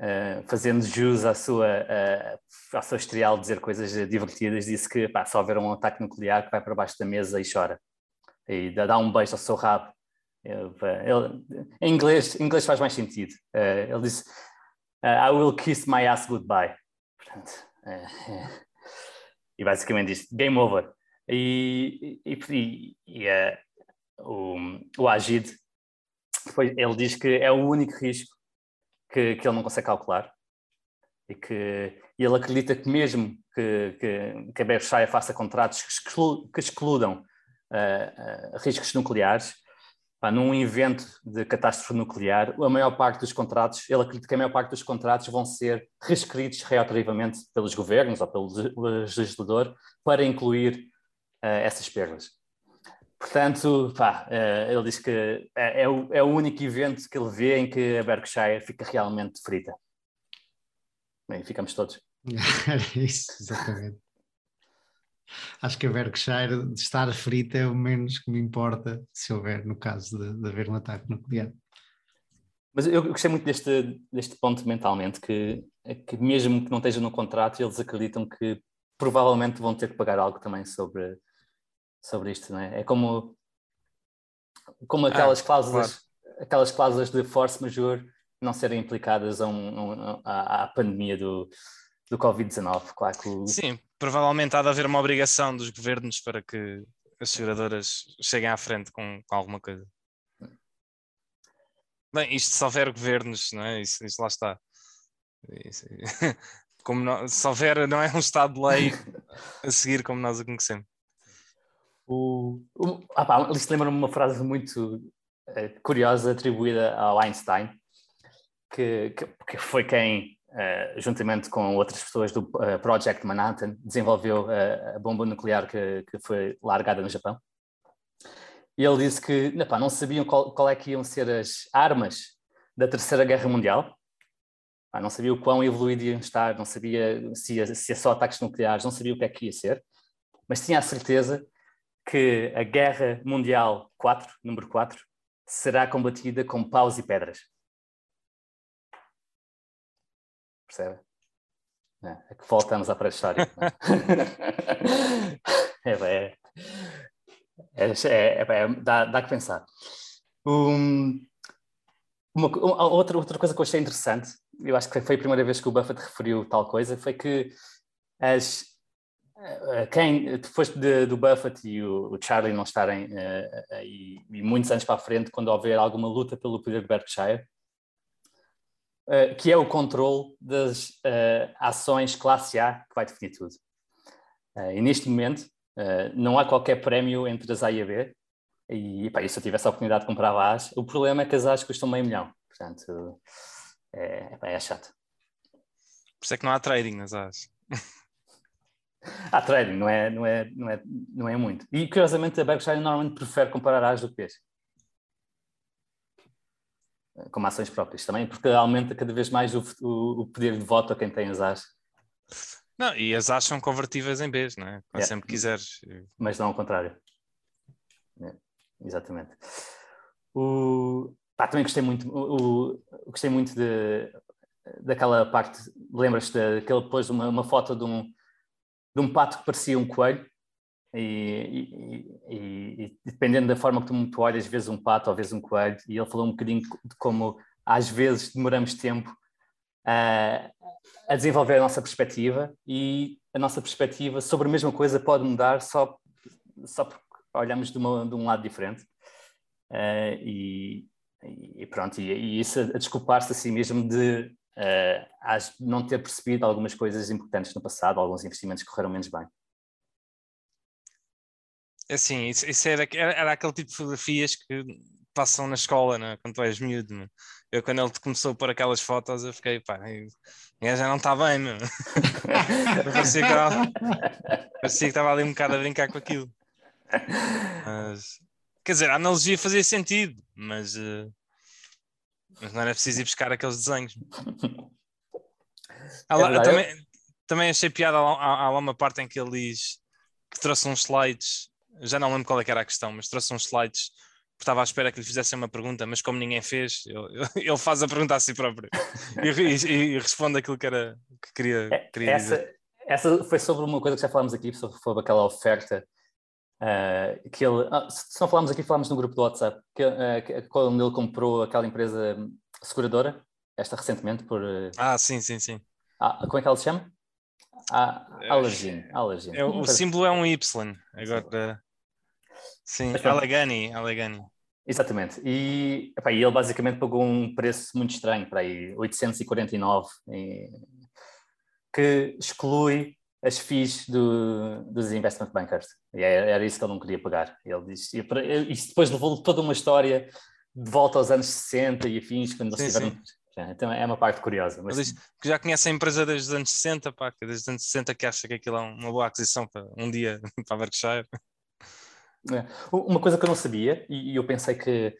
uh, fazendo jus à sua, uh, ao seu historial de dizer coisas divertidas, disse que pá, se houver um ataque nuclear que vai para baixo da mesa e chora. E dá um beijo ao seu rabo ele, em inglês, em inglês faz mais sentido. Uh, ele disse: uh, I will kiss my ass goodbye. Portanto, uh, e basicamente disse: Game over. E, e, e, e o, o Agid, depois, ele diz que é o único risco que, que ele não consegue calcular e que e ele acredita que mesmo que, que, que a Berkshire faça contratos que, exclu, que excludam riscos nucleares, pá, num evento de catástrofe nuclear, a maior parte dos contratos, ele acredita que a maior parte dos contratos vão ser reescritos retroativamente pelos governos ou pelo legislador para incluir uh, essas perdas. Portanto, pá, uh, ele diz que é, é, o, é o único evento que ele vê em que a Berkshire fica realmente frita. Bem, ficamos todos. Era isso, exatamente. Acho que a Berkshire de estar frita é o menos que me importa se houver, no caso de, de haver um ataque nuclear. Mas eu gostei muito deste, deste ponto mentalmente, que, que mesmo que não esteja no contrato, eles acreditam que provavelmente vão ter que pagar algo também sobre, sobre isto, não é? É como, como aquelas ah, cláusulas, claro. aquelas cláusulas de force majeure não serem implicadas a um, um, à, pandemia do, do Covid-19. Claro que. Sim, provavelmente há de haver uma obrigação dos governos para que as seguradoras cheguem à frente com, com alguma coisa. Bem, isto se houver governos, não é? Isso, isso lá está. Isso, como não, se houver, não é um Estado de lei a seguir como nós o conhecemos. O, o, ah pá, isto lembra-me uma frase muito uh, curiosa atribuída ao Einstein, que, que, que foi quem uh, juntamente com outras pessoas do uh, Project Manhattan, desenvolveu a bomba nuclear que, que, foi largada no Japão. E ele disse que não, não sabiam qual, qual, é que iam ser as armas da Terceira Guerra Mundial, não sabia o quão evoluído iam estar, não sabia se ia, se ia só ataques nucleares, não sabia o que é que ia ser, mas tinha a certeza que a Guerra Mundial 4, número 4, será combatida com paus e pedras. Percebe? É, é que voltamos à pré-história. é, é, é, é, dá, dá que pensar. Um, uma, outra, outra coisa que eu achei interessante, eu acho que foi a primeira vez que o Buffett referiu tal coisa, foi que as, quem, depois de, do Buffett e o, o Charlie não estarem uh, e, e, muitos anos para a frente, quando houver alguma luta pelo poder de Berkshire, uh, que é o controle das uh, ações classe A que vai definir tudo. e neste momento, não há qualquer prémio entre as A e a B, e pá, se eu tivesse a oportunidade de comprar As, o problema é que as As custam meio milhão, portanto, é, é chato. Por isso é que não há trading nas As. Há trading, não é, não, é, não, é, não é muito. E curiosamente a Berkshire normalmente prefere comprar As do que P's. Como ações próprias também, porque aumenta cada vez mais o, o, o poder de voto a quem tem as As. Não, e as As são convertíveis em Bs, não é? Quando yeah. sempre quiseres. Mas não ao contrário. É, exatamente. O, também gostei muito, o, gostei muito de, daquela parte, lembras-te daquele pôs uma, uma foto de um, de um pato que parecia um coelho, e, e, e, dependendo da forma que tu, olhas, vezes um pato ou vezes um coelho, e ele falou um bocadinho de como às vezes demoramos tempo a, a desenvolver a nossa perspectiva e a nossa perspectiva sobre a mesma coisa pode mudar só, só porque olhamos de, uma, de um lado diferente. Uh, e, e, pronto, e, isso a, a desculpar-se a si mesmo de uh, não ter percebido algumas coisas importantes no passado, alguns investimentos que correram menos bem. É assim, isso, isso era, era, aquele tipo de fotografias que passam na escola, né? quando tu és miúdo. Né? Eu, quando ele começou a pôr aquelas fotos, eu fiquei, pá, já não está bem, meu. parecia, que estava, parecia que estava ali um bocado a brincar com aquilo. Mas, quer dizer, a analogia fazia sentido, mas uh, mas não era preciso ir buscar aqueles desenhos. É lá, também, também achei piada. Há, há uma parte em que ele diz que trouxe uns slides. Já não lembro qual é era a questão, mas trouxe uns slides porque estava à espera que lhe fizessem uma pergunta, mas como ninguém fez, ele, faz a pergunta a si próprio e, e, e, responde aquilo que, era, que queria, é, queria essa, dizer. Essa foi sobre uma coisa que já falámos aqui, sobre aquela oferta Uh, que ele, ah, se não falámos aqui, falámos no grupo do WhatsApp, que, uh, quando ele comprou aquela empresa seguradora, esta recentemente, por. Uh... Ah, sim, sim, sim. Ah, como é que ela se chama? Ah, Allergene. Allergene. É, o símbolo é um Y. Agora. Sim, Allegheny. Allegheny. Exatamente. E, epá, ele basicamente pagou um preço muito estranho, para aí 849, e, que exclui as FIIs do, dos investment bankers. E era, era, isso que ele não queria pagar. Ele disse, e isso depois levou toda uma história de volta aos anos 60 e afins, quando eles tiveram. Então é uma parte curiosa. Mas... Diz já conhece a empresa desde os anos 60, pá, que desde os anos 60 que acha que aquilo é uma boa aquisição para um dia para a Berkshire. É. Uma coisa que eu não sabia, e eu pensei que,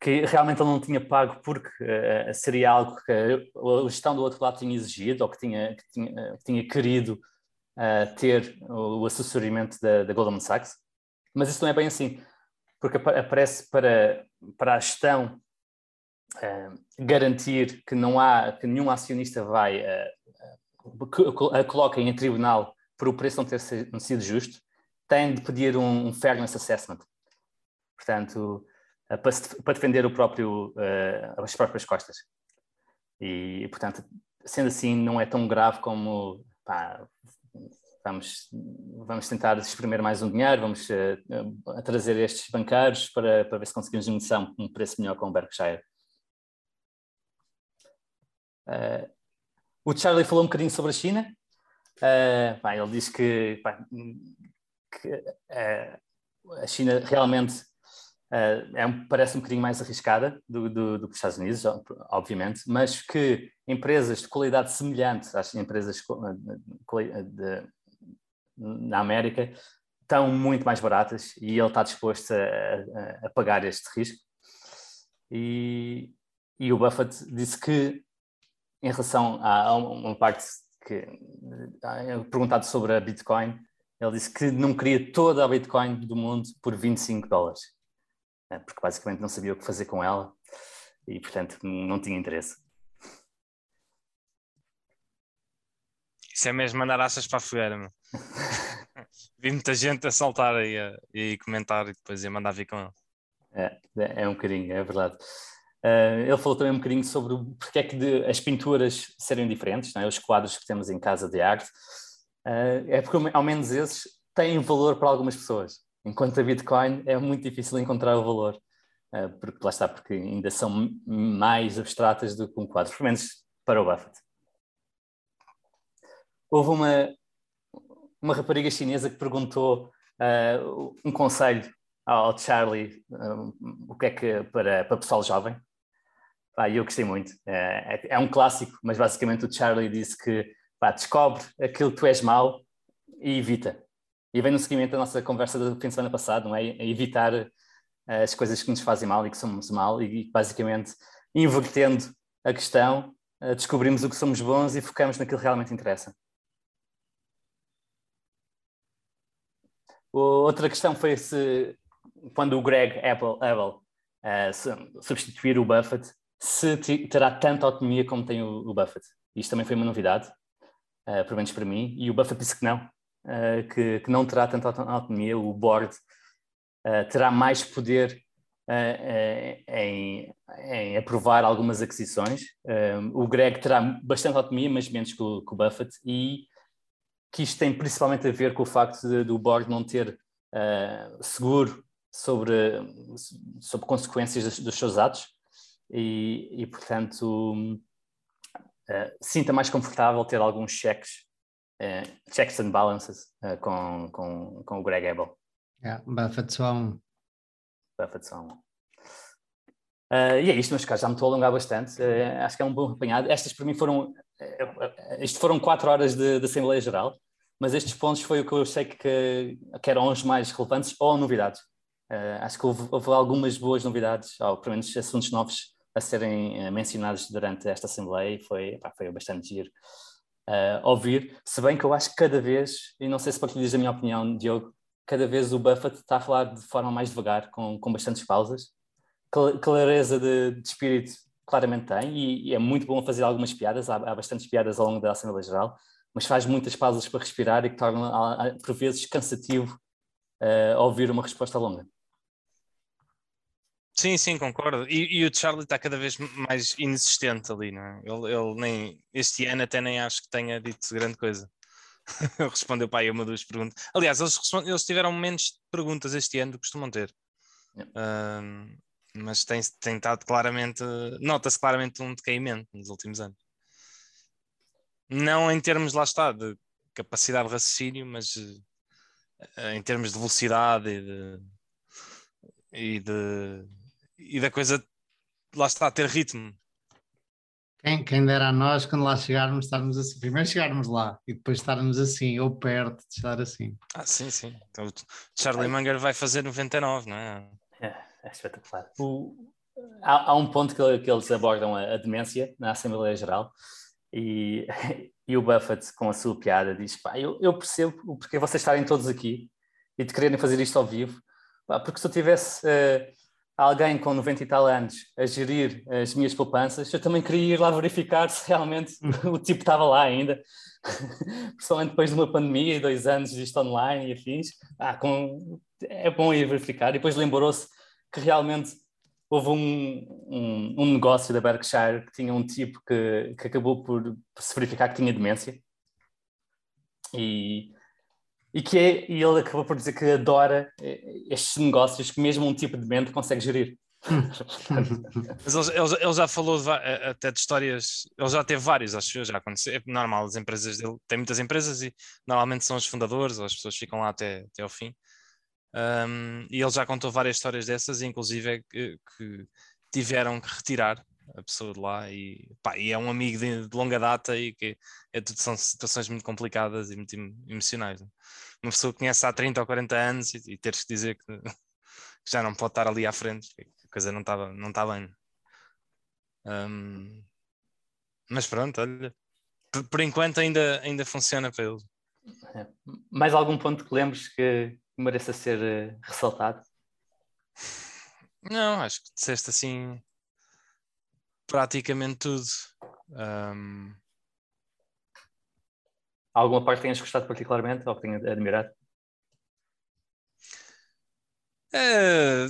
que realmente ele não tinha pago porque uh, seria algo que a gestão do outro lado tinha exigido ou que tinha, que tinha, que tinha querido uh, ter o assessoramento da, da, Goldman Sachs, mas isso não é bem assim, porque aparece para, para a gestão garantir que não há, que nenhum acionista vai a coloca em tribunal por o preço não ter sido justo, tem de pedir um, fairness assessment. Portanto, para, defender o próprio, as próprias costas. E, portanto, sendo assim, não é tão grave como pá, vamos, vamos tentar exprimir mais um dinheiro, vamos uh, trazer estes bancários para, para ver se conseguimos emissão um preço melhor com o Berkshire. Uh, o Charlie falou um bocadinho sobre a China. Uh, pá, ele disse que, pá, que a China realmente uh, é um, parece um bocadinho mais arriscada do, do, do, que os Estados Unidos, obviamente, mas que empresas de qualidade semelhante às empresas de, de, na América estão muito mais baratas e ele está disposto a, a, a pagar este risco. E, e, o Buffett disse que, em relação a, a uma parte que perguntado sobre a Bitcoin, ele disse que não queria toda a Bitcoin do mundo por 25 dólares, né, porque basicamente não sabia o que fazer com ela e, portanto, não tinha interesse. Isso é mesmo mandar achas para a fogueira, meu. Vi muita gente a saltar aí a, e comentar e depois ia mandar vir com ele. É, é um bocadinho, é verdade. Uh, ele falou também um bocadinho sobre porque é que de, as pinturas serem diferentes, é? os quadros que temos em casa de arte, uh, é porque ao menos esses têm valor para algumas pessoas, enquanto a Bitcoin é muito difícil encontrar o valor, uh, porque lá está, porque ainda são mais abstratas do que um quadro, pelo menos para o Buffett. Houve uma, uma rapariga chinesa que perguntou um conselho ao Charlie o que é que para, para pessoal jovem Pá, eu gostei muito. É, é, é, um clássico, mas basicamente o Charlie disse que pá, descobre aquilo que tu és mau e evita. E vem no seguimento da nossa conversa do fim de semana passado, não é? é evitar eh, as coisas que nos fazem mal e que somos mal e basicamente invertendo a questão, eh, descobrimos o que somos bons e focamos naquilo que realmente interessa. Outra questão foi se quando o Greg Apple, Apple uh, substituir o Buffett, se terá tanta autonomia como tem o, Buffett. Isto também foi uma novidade, uh, pelo menos para mim, e o Buffett disse que não, uh, que, que, não terá tanta autonomia, o board uh, terá mais poder em, em, aprovar algumas aquisições. o Greg terá bastante autonomia, mas menos que o, que o, Buffett, e que isto tem principalmente a ver com o facto de, do board não ter seguro sobre, sobre consequências dos, dos seus atos e, e portanto, uh, sinta mais confortável ter alguns cheques, uh, checks and balances uh, com, com, com o Greg Abel. Yeah, Buffett só um. Buffett só um. Uh, e é isto, meus caros, já me estou a alongar bastante. Uh, acho que é um bom apanhado. Estas para mim foram. Uh, isto foram quatro horas de, de, Assembleia Geral, mas estes pontos foi o que eu achei que, que eram os mais relevantes ou novidades. acho que houve, houve, algumas boas novidades, ou pelo menos assuntos novos a serem eh, mencionados durante esta Assembleia e foi, pá, foi bastante giro uh, ouvir. Se bem que eu acho que cada vez, e não sei se partilhas a minha opinião, Diogo, cada vez o Buffett está a falar de forma mais devagar, com, com bastantes pausas. Clareza de, de espírito claramente tem e, e, é muito bom fazer algumas piadas, há, há bastantes piadas ao longo da Assembleia Geral, mas faz muitas pausas para respirar e que torna, por vezes, cansativo uh, ouvir uma resposta longa. Sim, sim, concordo. E, e, o Charlie está cada vez mais inexistente ali, não é? Ele, ele, nem, este ano até nem acho que tenha dito grande coisa. Respondeu para aí uma duas perguntas. Aliás, eles, eles tiveram menos perguntas este ano do que costumam ter. Uh, mas tem, tem estado claramente, nota-se claramente um decaimento nos últimos anos. Não em termos, lá está, de capacidade de raciocínio, mas uh, em termos de velocidade e de, e de e da coisa lá está a ter ritmo. Quem, quem dera a nós, quando lá chegarmos, estarmos assim. Primeiro chegarmos lá e depois estarmos assim, ou perto de estar assim. Ah, sim, sim. Então, Charlie Munger vai fazer 99, não é? É, é espetacular. O, há, há, um ponto que, que eles abordam a, a, demência na Assembleia Geral e, e o Buffett, com a sua piada, diz: pá, eu, eu percebo o porquê vocês estarem todos aqui e de quererem fazer isto ao vivo, pá, porque se eu tivesse. Uh, alguém com 90 e tal anos a gerir as minhas poupanças, eu também queria ir lá verificar se realmente o tipo estava lá ainda, principalmente depois de uma pandemia e dois anos disto online e afins. Ah, com... É bom ir verificar. E depois lembrou-se que realmente houve um, um, um, negócio da Berkshire que tinha um tipo que, que acabou por, por se verificar que tinha demência. E e que é, e ele acabou por dizer que adora eh, estes negócios que mesmo um tipo de mente consegue gerir. Mas ele, ele, já falou de, eh, até de histórias, ele já teve vários, acho que já aconteceu. É normal, as empresas dele, tem muitas empresas e normalmente são os fundadores ou as pessoas ficam lá até, até ao fim. Um, e ele já contou várias histórias dessas, inclusive é que, que, tiveram que retirar a pessoa de lá. E, pá, e é um amigo de, de, longa data e que é são situações muito complicadas e muito emocionais. Né? Uma pessoa que conhece há 30 ou 40 anos e, e teres que dizer que, que, já não pode estar ali à frente, que a coisa não está não tá bem. Um, mas pronto, olha, por, por, enquanto ainda, ainda funciona para ele. É. Mais algum ponto que lembres que mereça ser uh, ressaltado? Não, acho que disseste assim praticamente tudo. Um... Alguma parte que tenhas gostado particularmente ou que tenhas admirado? É,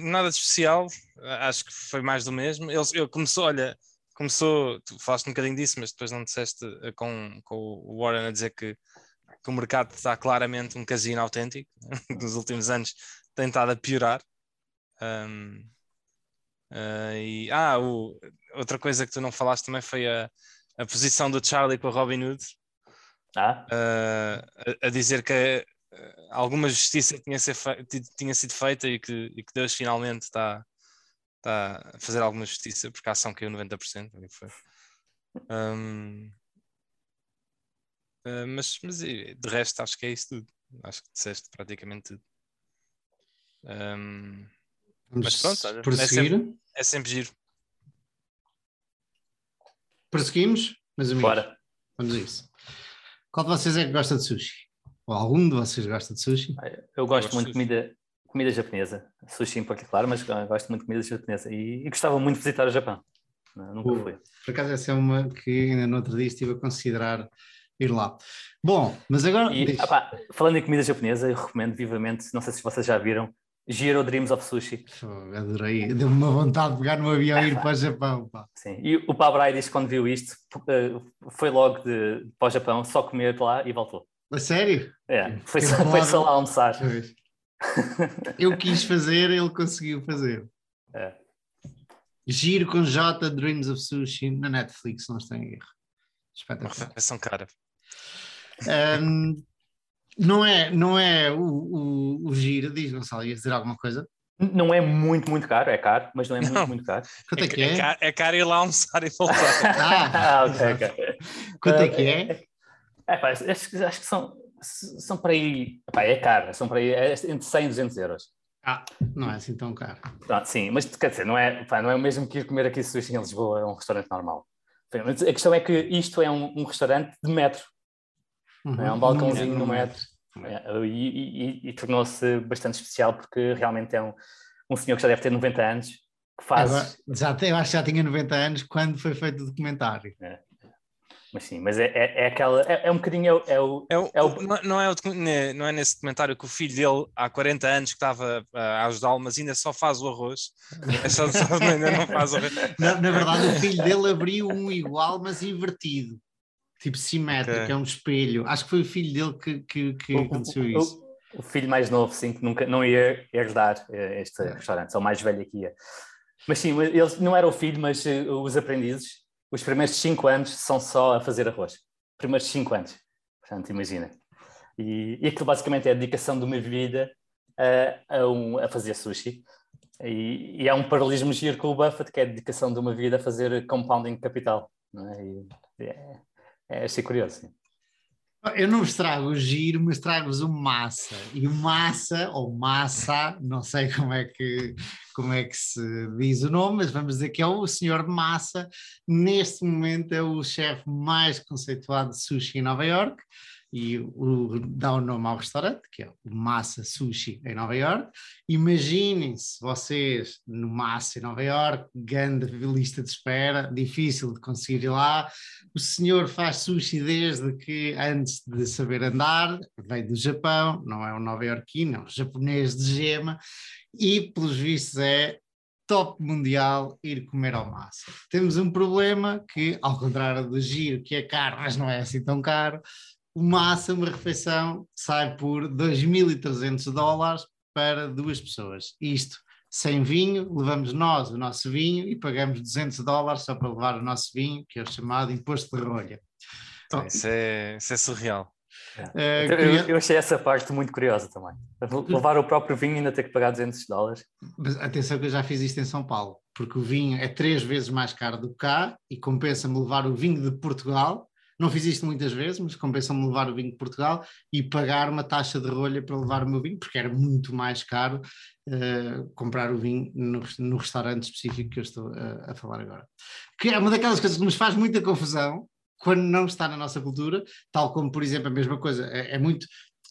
nada de especial, acho que foi mais do mesmo. Ele, ele começou, olha, começou, tu falaste um bocadinho disso, mas depois não disseste eh, com, com o Warren a dizer que, que o mercado está claramente um casino autêntico. Nos últimos anos tem estado a piorar. Um, uh, eh, e, ah, o, outra coisa que tu não falaste também foi a, a posição do Charlie com a Robin Hood. Ah? Uh, a, a, dizer que alguma justiça tinha, ser tinha sido feita e que, e que Deus finalmente está está a fazer alguma justiça, porque a ação caiu 90%. Foi. Um, uh, ah, mas, mas de resto acho que é isso tudo. Acho que disseste praticamente tudo. Um, mas pronto, olha, é, sempre, é sempre giro. Prosseguimos, mas amigos. Bora. Vamos a isso. Qual de vocês é que gosta de sushi? Ou algum de vocês gosta de sushi? Eu gosto, Eu gosto muito de comida comida japonesa, sushi em particular, mas gosto muito de comida japonesa e, e gostava muito de visitar o Japão. Nunca uh, fui. Por acaso, essa é uma que ainda no outro dia estive a considerar ir lá. Bom, mas agora. E, opa, falando em comida japonesa, eu recomendo vivamente, não sei se vocês já viram, Giro Dreams of Sushi. Oh, adorei, deu-me uma vontade de pegar no avião e ir para o Japão. Pá. Sim, e o Pabrai disse que quando viu isto, eh, foi logo de, para o Japão, só comer lá e voltou. A sério? É, foi, só, foi só lá almoçar. Eu quis fazer, ele conseguiu fazer. É. Giro com J Dreams of Sushi na Netflix, não estou em erro. Espetacular. São cara. Um, não é, não é o, o, o giro, diz Gonçalo, ia dizer alguma coisa? Não é muito, muito caro, é caro, mas não é muito, não. muito caro. Quanto é que é? É caro, é caro ir lá almoçar e voltar. ah, ok, ok. Quanto é que é? É, pá, acho, acho que são são para aí, pá, é caro, são para aí é entre 100 e 200 euros. Ah, não é assim tão caro. Ah, sim, mas quer dizer, não é, pá, não é o mesmo que ir comer aqui sushi em Lisboa, é um restaurante normal. A questão é que isto é um, um restaurante de metro, uhum. é um balcãozinho no metro. É, e, e, e tornou-se bastante especial porque realmente é um, um senhor que já deve ter 90 anos que faz. Agora, já, eu acho que já tinha 90 anos quando foi feito o documentário. É. Mas sim, mas é, é, é aquela. É, é, um bocadinho. É, o, é o, é o, não, é o, não é nesse documentário que o filho dele, há 40 anos, que estava a ajudá-lo, mas ainda só faz o arroz. É só, só, ainda não faz o arroz. Na, na, verdade, o filho dele abriu um igual, mas invertido. Tipo simétrico, okay. é um espelho. Acho que foi o filho dele que, que, que o, aconteceu isso. O, filho mais novo, sim, que nunca não ia herdar eh, este é. restaurante, só o mais velho que ia. Mas sim, ele não era o filho, mas eh, os aprendizes os primeiros cinco anos são só a fazer arroz. Primeiros cinco anos. Portanto, imagina. E, e aquilo basicamente é a dedicação de uma vida a, a, um, a fazer sushi. E, e há um paralelismo giro com o Buffett, que é a dedicação de uma vida a fazer compounding capital. Não é? E, é, é, achei curioso. Sim. Eu não vos trago o giro, mas trago-vos o massa. E o massa, ou massa, não sei como é, que, como é que se diz o nome, mas vamos dizer que é o senhor Massa. Neste momento é o chefe mais conceituado de sushi em Nova York e o, dá o nome ao restaurante, que é o Massa Sushi em Nova York. Imaginem-se vocês no Massa em Nova York, grande lista de espera, difícil de conseguir ir lá. O senhor faz sushi desde que antes de saber andar, veio do Japão, não é um nova-iorquino, é um japonês de gema, e pelos vistos é top mundial ir comer ao massa. Temos um problema que, ao contrário do giro, que é caro, mas não é assim tão caro, uma refeição, sai por 2.300 dólares para duas pessoas. Isto sem vinho, levamos nós o nosso vinho e pagamos 200 dólares só para levar o nosso vinho, que é o chamado imposto de rolha. Então, isso, é, isso é surreal. É. Uh, eu, eu, achei essa parte muito curiosa também. Levar o próprio vinho e ainda ter que pagar 200 dólares. Mas atenção que eu já fiz isto em São Paulo, porque o vinho é três vezes mais caro do que cá e compensa-me levar o vinho de Portugal. Não fiz isto muitas vezes, mas compensa-me levar o vinho de Portugal e pagar uma taxa de rolha para levar o meu vinho, porque era muito mais caro uh, comprar o vinho no, no, restaurante específico que eu estou a, a falar agora. Que é uma daquelas coisas que nos faz muita confusão, quando não está na nossa cultura, tal como, por exemplo, a mesma coisa, é, é muito.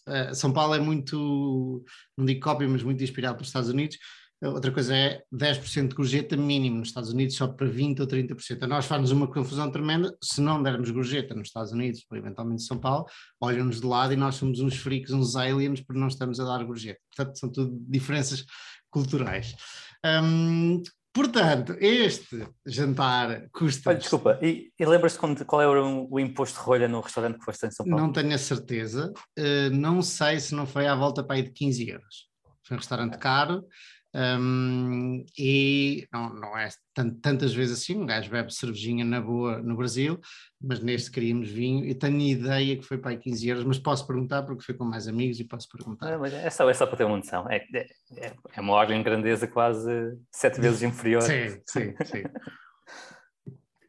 Uh, São Paulo é muito, não digo cópia, mas muito inspirado pelos Estados Unidos. Outra coisa é 10% de gorjeta mínimo nos Estados Unidos, só para 20% ou 30%. A nós faz-nos uma confusão tremenda. Se não dermos gorjeta nos Estados Unidos, ou eventualmente São Paulo, olham-nos de lado e nós somos uns freaks, uns aliens, porque não estamos a dar gorjeta. Portanto, são tudo diferenças culturais. Um, Portanto, este jantar custa. Olha, desculpa, e, e lembras-te qual era o, o, imposto de rolha no restaurante que foste em São Paulo? Não tenho a certeza. Uh, não sei se não foi à volta para aí de 15 euros. Foi um restaurante caro. Um, e não, não é tantas vezes assim, um gajo bebe cervejinha na boa no Brasil, mas neste queríamos vinho e tenho ideia que foi para aí 15 euros, mas posso perguntar porque foi com mais amigos e posso perguntar. Não, é, só, é só para ter uma noção, é, é, é uma ordem de grandeza quase sete vezes inferior. Sim, sim, sim.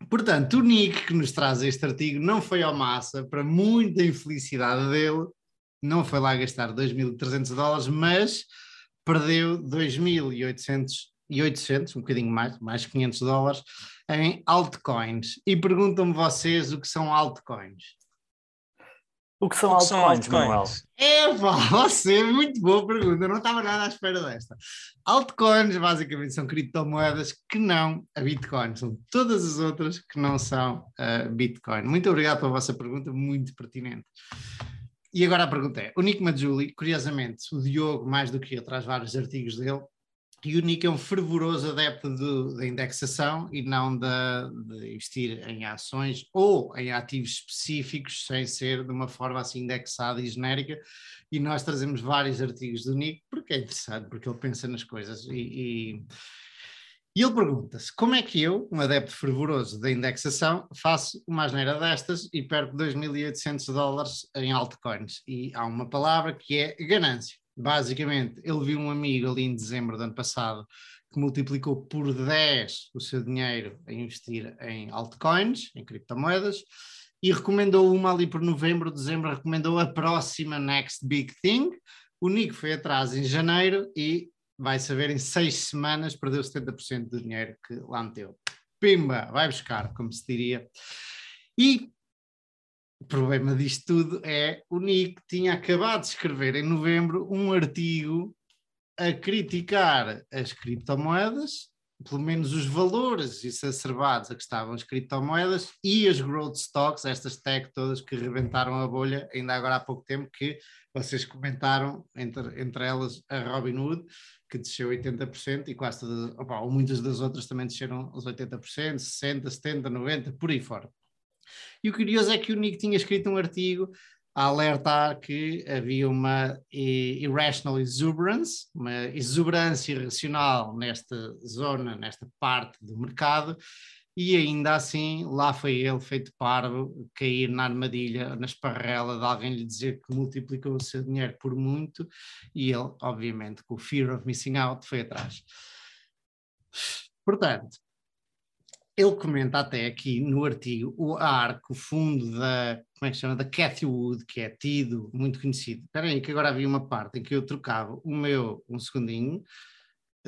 Portanto, o Nick que nos traz este artigo não foi ao massa, para muita infelicidade dele, não foi lá gastar 2.300 dólares, mas perdeu 2.800 um bocadinho mais, mais 500 dólares, em altcoins. E perguntam-me vocês o que são altcoins. O que são, o que altcoins, são altcoins, É, você, é muito boa pergunta, eu não estava nada à espera desta. Altcoins basicamente são criptomoedas que não a Bitcoin, são todas as outras que não são uh, Bitcoin. Muito obrigado pela vossa pergunta, muito pertinente. E agora a pergunta é: o Nick Majuli, curiosamente, o Diogo, mais do que eu, traz vários artigos dele, e o Nick é um fervoroso adepto da indexação e não de, de, investir em ações ou em ativos específicos, sem ser de uma forma assim indexada e genérica. E nós trazemos vários artigos do Nick, porque é interessante, porque ele pensa nas coisas e, e e ele pergunta-se: como é que eu, um adepto fervoroso da indexação, faço uma asneira destas e perco 2.800 dólares em altcoins? E há uma palavra que é ganância. Basicamente, ele viu um amigo ali em dezembro do ano passado que multiplicou por 10 o seu dinheiro a investir em altcoins, em criptomoedas, e recomendou uma ali por novembro, dezembro, recomendou a próxima Next Big Thing. O Nico foi atrás em janeiro e vai saber, em seis semanas perdeu 70% do dinheiro que lá meteu. Pimba, vai buscar, como se diria. E o problema disto tudo é o Nick tinha acabado de escrever em novembro um artigo a criticar as criptomoedas, pelo menos os valores exacerbados a que estavam as criptomoedas e as growth stocks, estas tech todas que rebentaram a bolha, ainda agora há pouco tempo que vocês comentaram, entre, entre elas a Robinhood, que desceu 80% e quase todas, opa, ou muitas das outras também desceram os 80%, 60%, 70%, 90%, por aí fora. E o curioso é que o Nick tinha escrito um artigo a alertar que havia uma irrational exuberance, uma exuberância irracional nesta zona, nesta parte do mercado, e ainda assim lá foi ele, feito parvo, cair na armadilha, na esparrela de alguém lhe dizer que multiplicou o seu dinheiro por muito, e ele, obviamente, com o fear of missing out, foi atrás. Portanto, ele comenta até aqui no artigo o ARC, o fundo da, como é que chama, da Cathy Wood, que é tido, muito conhecido. Espera aí, que agora havia uma parte em que eu trocava o meu, um segundinho,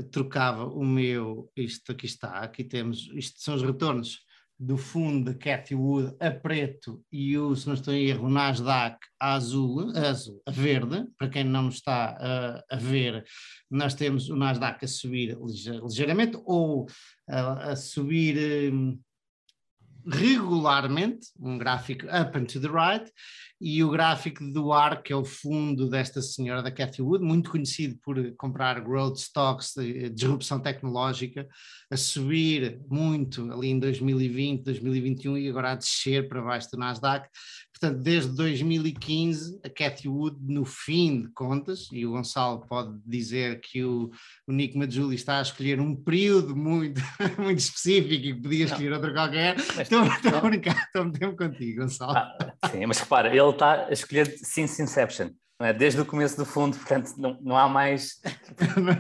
trocava o meu, isto aqui está, aqui temos, isto são os retornos do fundo da Cathy Wood a preto e o, se não estou em erro, Nasdaq a azul, a azul, a verde, para quem não está a, a ver, nós temos o Nasdaq a subir ligeiramente ou a, a subir um, regularmente, um gráfico up and to the right, e o gráfico do AR, que é o fundo desta senhora da Cathy Wood, muito conhecido por comprar growth stocks disrupção tecnológica, a subir muito ali em 2020, 2021 e agora a descer para baixo do Nasdaq. Portanto, desde 2015, a Cathy Wood, no fim de contas, e o Gonçalo pode dizer que o, o Nick está a escolher um período muito, muito específico e podia escolher outro qualquer. Estou, estou a brincar, estou a meter contigo, Gonçalo. Ah, sim, mas repara, ele está a escolher since inception não é? desde o começo do fundo, portanto não, não há mais.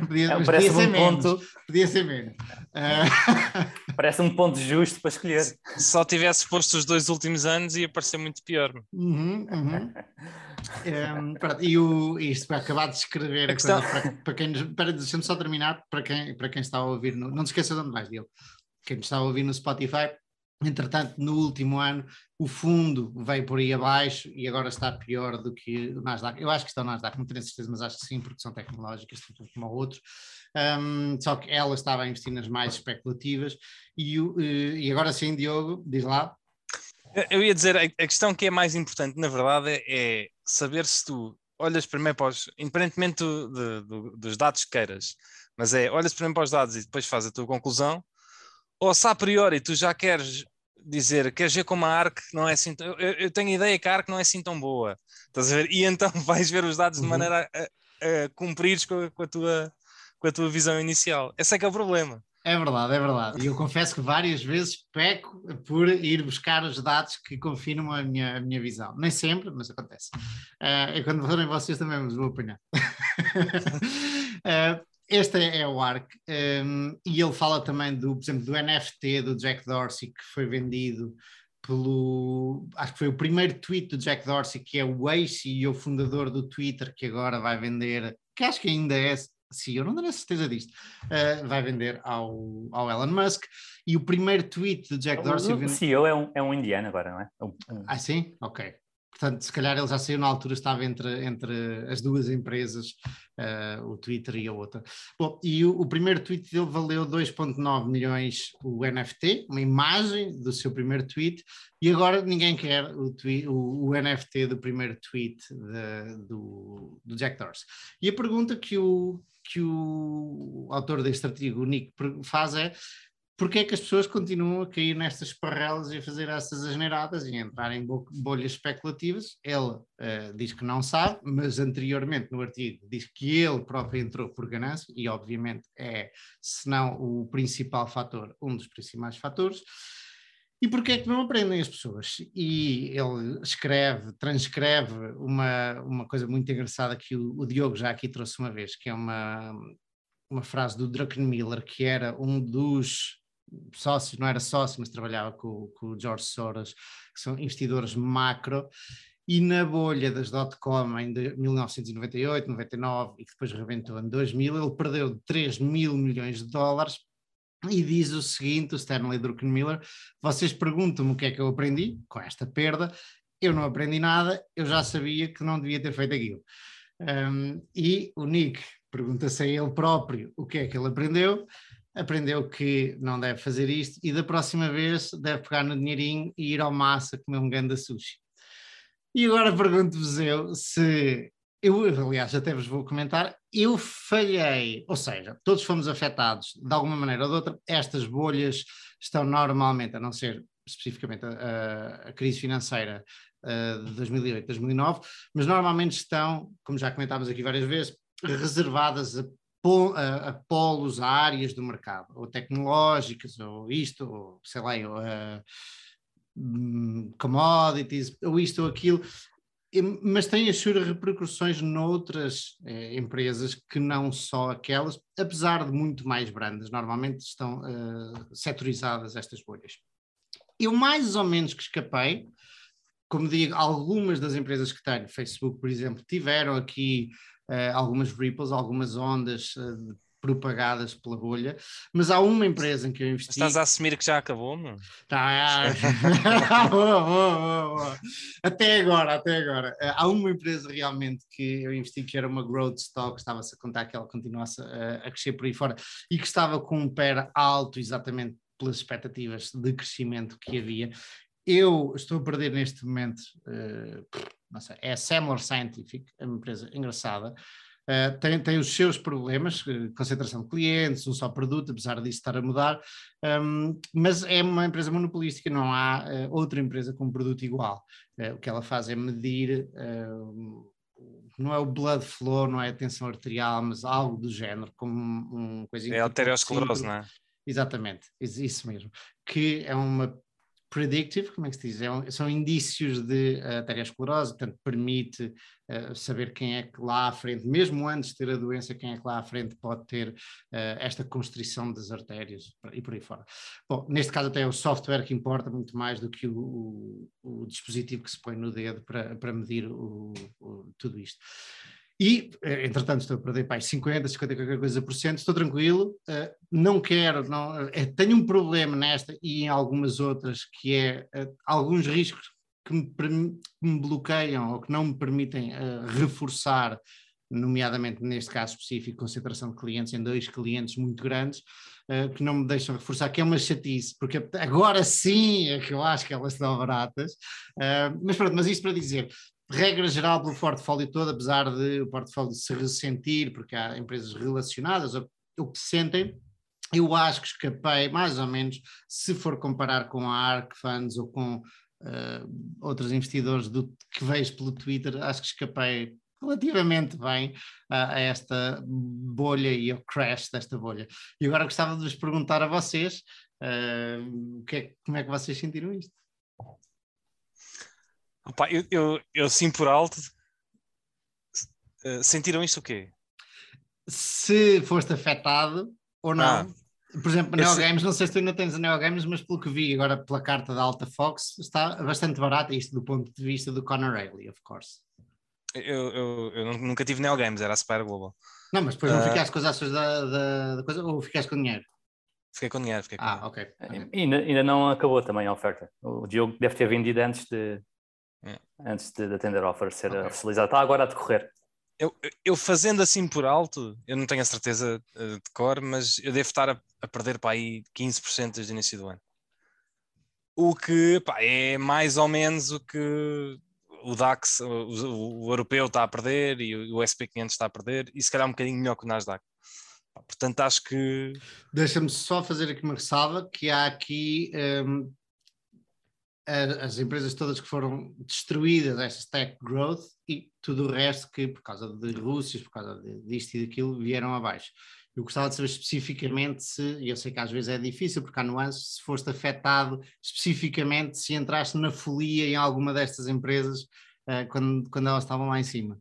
podia, é, parece um menos, ponto. Podia ser menos. Uh... parece um ponto justo para escolher. Se só tivesse posto os dois últimos anos ia parecer muito pior. Uhum, uhum. um, pronto, e o, isto para acabar de escrever a, a questão... coisa para, para quem. Para, deixa-me só terminar para quem, para quem está a ouvir. No, não te esqueças de onde mais dele. Quem está a ouvir no Spotify, Entretanto, no último ano, o fundo veio por aí abaixo e agora está pior do que o Nasdaq. Eu acho que está o Nasdaq, não tenho certeza, mas acho que sim, porque são tecnológicas, tanto como o outro. Um, só que ela estava a investir nas mais especulativas. E, e agora sim, Diogo, diz lá. Eu ia dizer, a questão que é mais importante, na verdade, é saber se tu olhas primeiro para os, independentemente do, do, dos dados que queiras, mas é olhas primeiro para os dados e depois fazes a tua conclusão, ou se a priori tu já queres dizer, queres ver como a ARC não é assim, eu, eu tenho a ideia que a ARC não é assim tão boa, estás a ver? E então vais ver os dados de uhum. maneira a, a, a cumprir com, com, a tua, com a tua visão inicial. Esse é que é o problema. É verdade, é verdade. E eu confesso que várias vezes peco por ir buscar os dados que confirmam a minha, a minha visão. Nem sempre, mas acontece. Uh, e quando forem vocês também vos vou apanhar. uh, este é, é o ARC, um, e ele fala também do, por exemplo, do NFT do Jack Dorsey que foi vendido pelo. Acho que foi o primeiro tweet do Jack Dorsey, que é o ex-CEO fundador do Twitter, que agora vai vender, que acho que ainda é CEO, não tenho certeza disto, uh, vai vender ao, ao Elon Musk. E o primeiro tweet do Jack Dorsey. O, CEO é um, é um indiano agora, não é? Um, um... Ah, sim? Ok. Portanto, se calhar ele já saiu na altura, estava entre, entre as duas empresas, uh, o Twitter e a outra. Bom, e o, o primeiro tweet dele valeu 2,9 milhões o NFT, uma imagem do seu primeiro tweet, e agora ninguém quer o, tweet, o, o NFT do primeiro tweet de, do, do Jack Dorsey. E a pergunta que o, que o autor deste artigo, o Nick, faz é porque é que as pessoas continuam a cair nestas esparrelas e a fazer essas asneiradas e entrar em bolhas especulativas? Ele uh, diz que não sabe, mas anteriormente no artigo diz que ele próprio entrou por ganância e obviamente é, se não o principal fator, um dos principais fatores. E porquê é que não aprendem as pessoas? E ele escreve, transcreve uma, uma coisa muito engraçada que o, o Diogo já aqui trouxe uma vez, que é uma, uma frase do Druckenmiller, que era um dos sócio, não era sócio, mas trabalhava com, com o George Soros, que são investidores macro, e na bolha das dot-com em 1998, 99 e que depois rebentou em 2000, ele perdeu 3 mil milhões de dólares e diz o seguinte, o Stanley Druckenmiller, vocês perguntam-me o que é que eu aprendi com esta perda, eu não aprendi nada, eu já sabia que não devia ter feito aquilo. Um, e o Nick pergunta-se a ele próprio o que é que ele aprendeu, aprendeu que não deve fazer isto e da próxima vez deve pegar no dinheirinho e ir ao massa comer um ganda sushi. E agora pergunto-vos eu se eu, aliás, até vos vou comentar, eu falhei, ou seja, todos fomos afetados de alguma maneira ou de outra, estas bolhas estão normalmente, a não ser especificamente a, a crise financeira de 2008, 2009, mas normalmente estão, como já comentámos aqui várias vezes, reservadas a a, polos, a áreas do mercado, ou tecnológicas, ou isto, ou sei lá, ou, uh, commodities, ou isto ou aquilo, mas tem as suas repercussões noutras eh, empresas que não só aquelas, apesar de muito mais brandas, normalmente estão uh, setorizadas estas bolhas. Eu mais ou menos que escapei, como digo, algumas das empresas que tenho, Facebook, por exemplo, tiveram aqui algumas ripples, algumas ondas uh, propagadas pela bolha, mas há uma empresa em que eu investi. Estás a assumir que já acabou, não? Tá. boa, boa, boa, até agora, até agora. Uh, há uma empresa realmente que eu investi que era uma growth stock, estava-se a contar que ela continuasse a, a crescer por aí fora e que estava com um pé alto exatamente pelas expectativas de crescimento que havia. Eu estou a perder neste momento, uh, sei, é a Semler Scientific, é uma empresa engraçada, Uh, tem, tem os seus problemas, concentração de clientes, um só produto, apesar disso estar a mudar, um, mas é uma empresa monopolística, não há uh, outra empresa com um produto igual. Uh, o que ela faz é medir, não é o blood flow, não é a tensão arterial, mas algo do género, como um, um coisinha. É a arteriosclerose, não é? Exatamente, isso mesmo. Que é uma predictive, como é que se diz? É são indícios de uh, arteriosclerose, portanto, permite uh, saber quem é que lá à frente, mesmo antes de ter a doença, quem é que lá à frente pode ter uh, esta constrição das artérias e por aí fora. Bom, neste caso até é o software que importa muito mais do que o, o, o dispositivo que se põe no dedo para, para medir o, tudo isto. E, eh, entretanto, estou a perder para 50, 50 qualquer coisa por cento, estou tranquilo, uh, não quero, não, uh, tenho um problema nesta e em algumas outras, que é uh, alguns riscos que me, que me, bloqueiam ou que não me permitem reforçar, nomeadamente neste caso específico, concentração de clientes em dois clientes muito grandes, que não me deixam reforçar, que é uma chatice, porque agora sim é que eu acho que elas estão baratas, mas pronto, mas isto para dizer, regra geral pelo portfólio todo, apesar de o portfólio se ressentir, porque há empresas relacionadas ou que se sentem, eu acho que escapei mais ou menos, se for comparar com a ARK Funds ou com uh, outros investidores do, que vejo pelo Twitter, acho que escapei relativamente bem a, a esta bolha e ao crash desta bolha. E agora gostava de vos perguntar a vocês uh, que é, como é que vocês sentiram isto? Opa, eu, eu, eu sim por alto. Uh, sentiram isto o quê? Se foste afetado ou não. Ah, por exemplo, Neo Games, não sei se tu ainda tens a Neo Games, mas pelo que vi agora pela carta da Alta Fox, está bastante barato isto do ponto de vista do Conor Rayleigh, of course. Eu, eu, eu, nunca tive Neo Games, era a Spire Global. Não, mas depois uh, não ah. ficaste com as ações da, da, da, coisa ou ficaste com dinheiro? Fiquei com dinheiro, fiquei com Ah, ok. okay. Ainda, ainda não acabou também a oferta. O Diogo deve ter vendido antes de, é. antes de, de atender a offer ser okay. oficializado. Está agora a decorrer. Eu, eu, fazendo assim por alto, eu não tenho a certeza eh, de cor, mas eu devo estar a, a perder para aí 15% desde o início do ano. O que pá, é mais ou menos o que o DAX, o, o, o, europeu está a perder e o, o SP500 está a perder, e se calhar um bocadinho melhor que o Nasdaq. Portanto, acho que. Deixa-me só fazer aqui uma ressalva: que há aqui um, as empresas todas que foram destruídas, esta tech growth, e tudo o resto que, por causa de Rússia, por causa disto e daquilo, vieram abaixo. Eu gostava de saber especificamente se, e eu sei que às vezes é difícil, porque há nuances, se foste afetado especificamente, se entraste na folia em alguma destas empresas uh, quando, quando elas estavam lá em cima.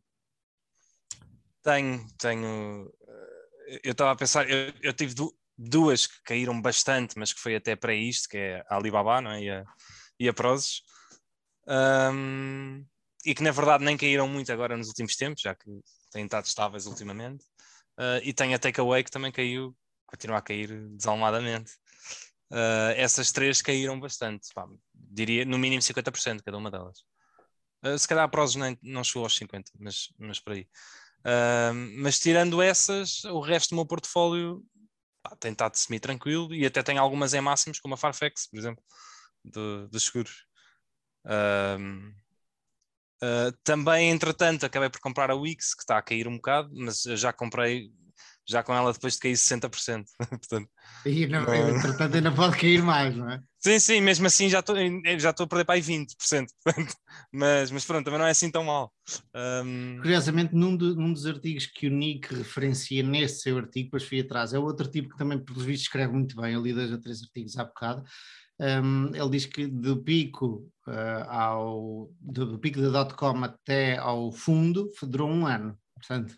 Tenho, tenho. Eh, eu estava a pensar, eu, eu tive duas que caíram bastante, mas que foi até para isto, que é a Alibaba não é? e a, e a Prozis, um, e que na verdade nem caíram muito agora nos últimos tempos, já que têm estado estáveis ultimamente. Uh, e tem a Takeaway que também caiu, continua a cair desalmadamente. Uh, essas três caíram bastante, pá, diria no mínimo 50% cada uma delas. Uh, se calhar a Prozis nem, não chegou aos 50%, mas, mas por aí. mas tirando essas, o resto do meu portfólio pá, tem estado semi-tranquilo e até tem algumas em máximos, como a Farfetch, por exemplo de, dos seguros. Um, uh, ah, também, entretanto, acabei por comprar a Wix, que está a cair um bocado, mas já comprei já com ela depois de cair 60%. Portanto, e não, não... entretanto ainda pode cair mais, não é? Sim, sim, mesmo assim já estou já a perder para aí 20%. Portanto, mas, mas pronto, também não é assim tão mal. Um... Curiosamente, num, de, num, dos artigos que o Nick referencia nesse seu artigo, depois fui atrás, é outro tipo que também, pelos vistos, escreve muito bem. Eu li dois ou três artigos há bocado um, ele diz que do pico uh, ao do, pico da dot-com até ao fundo durou um ano, portanto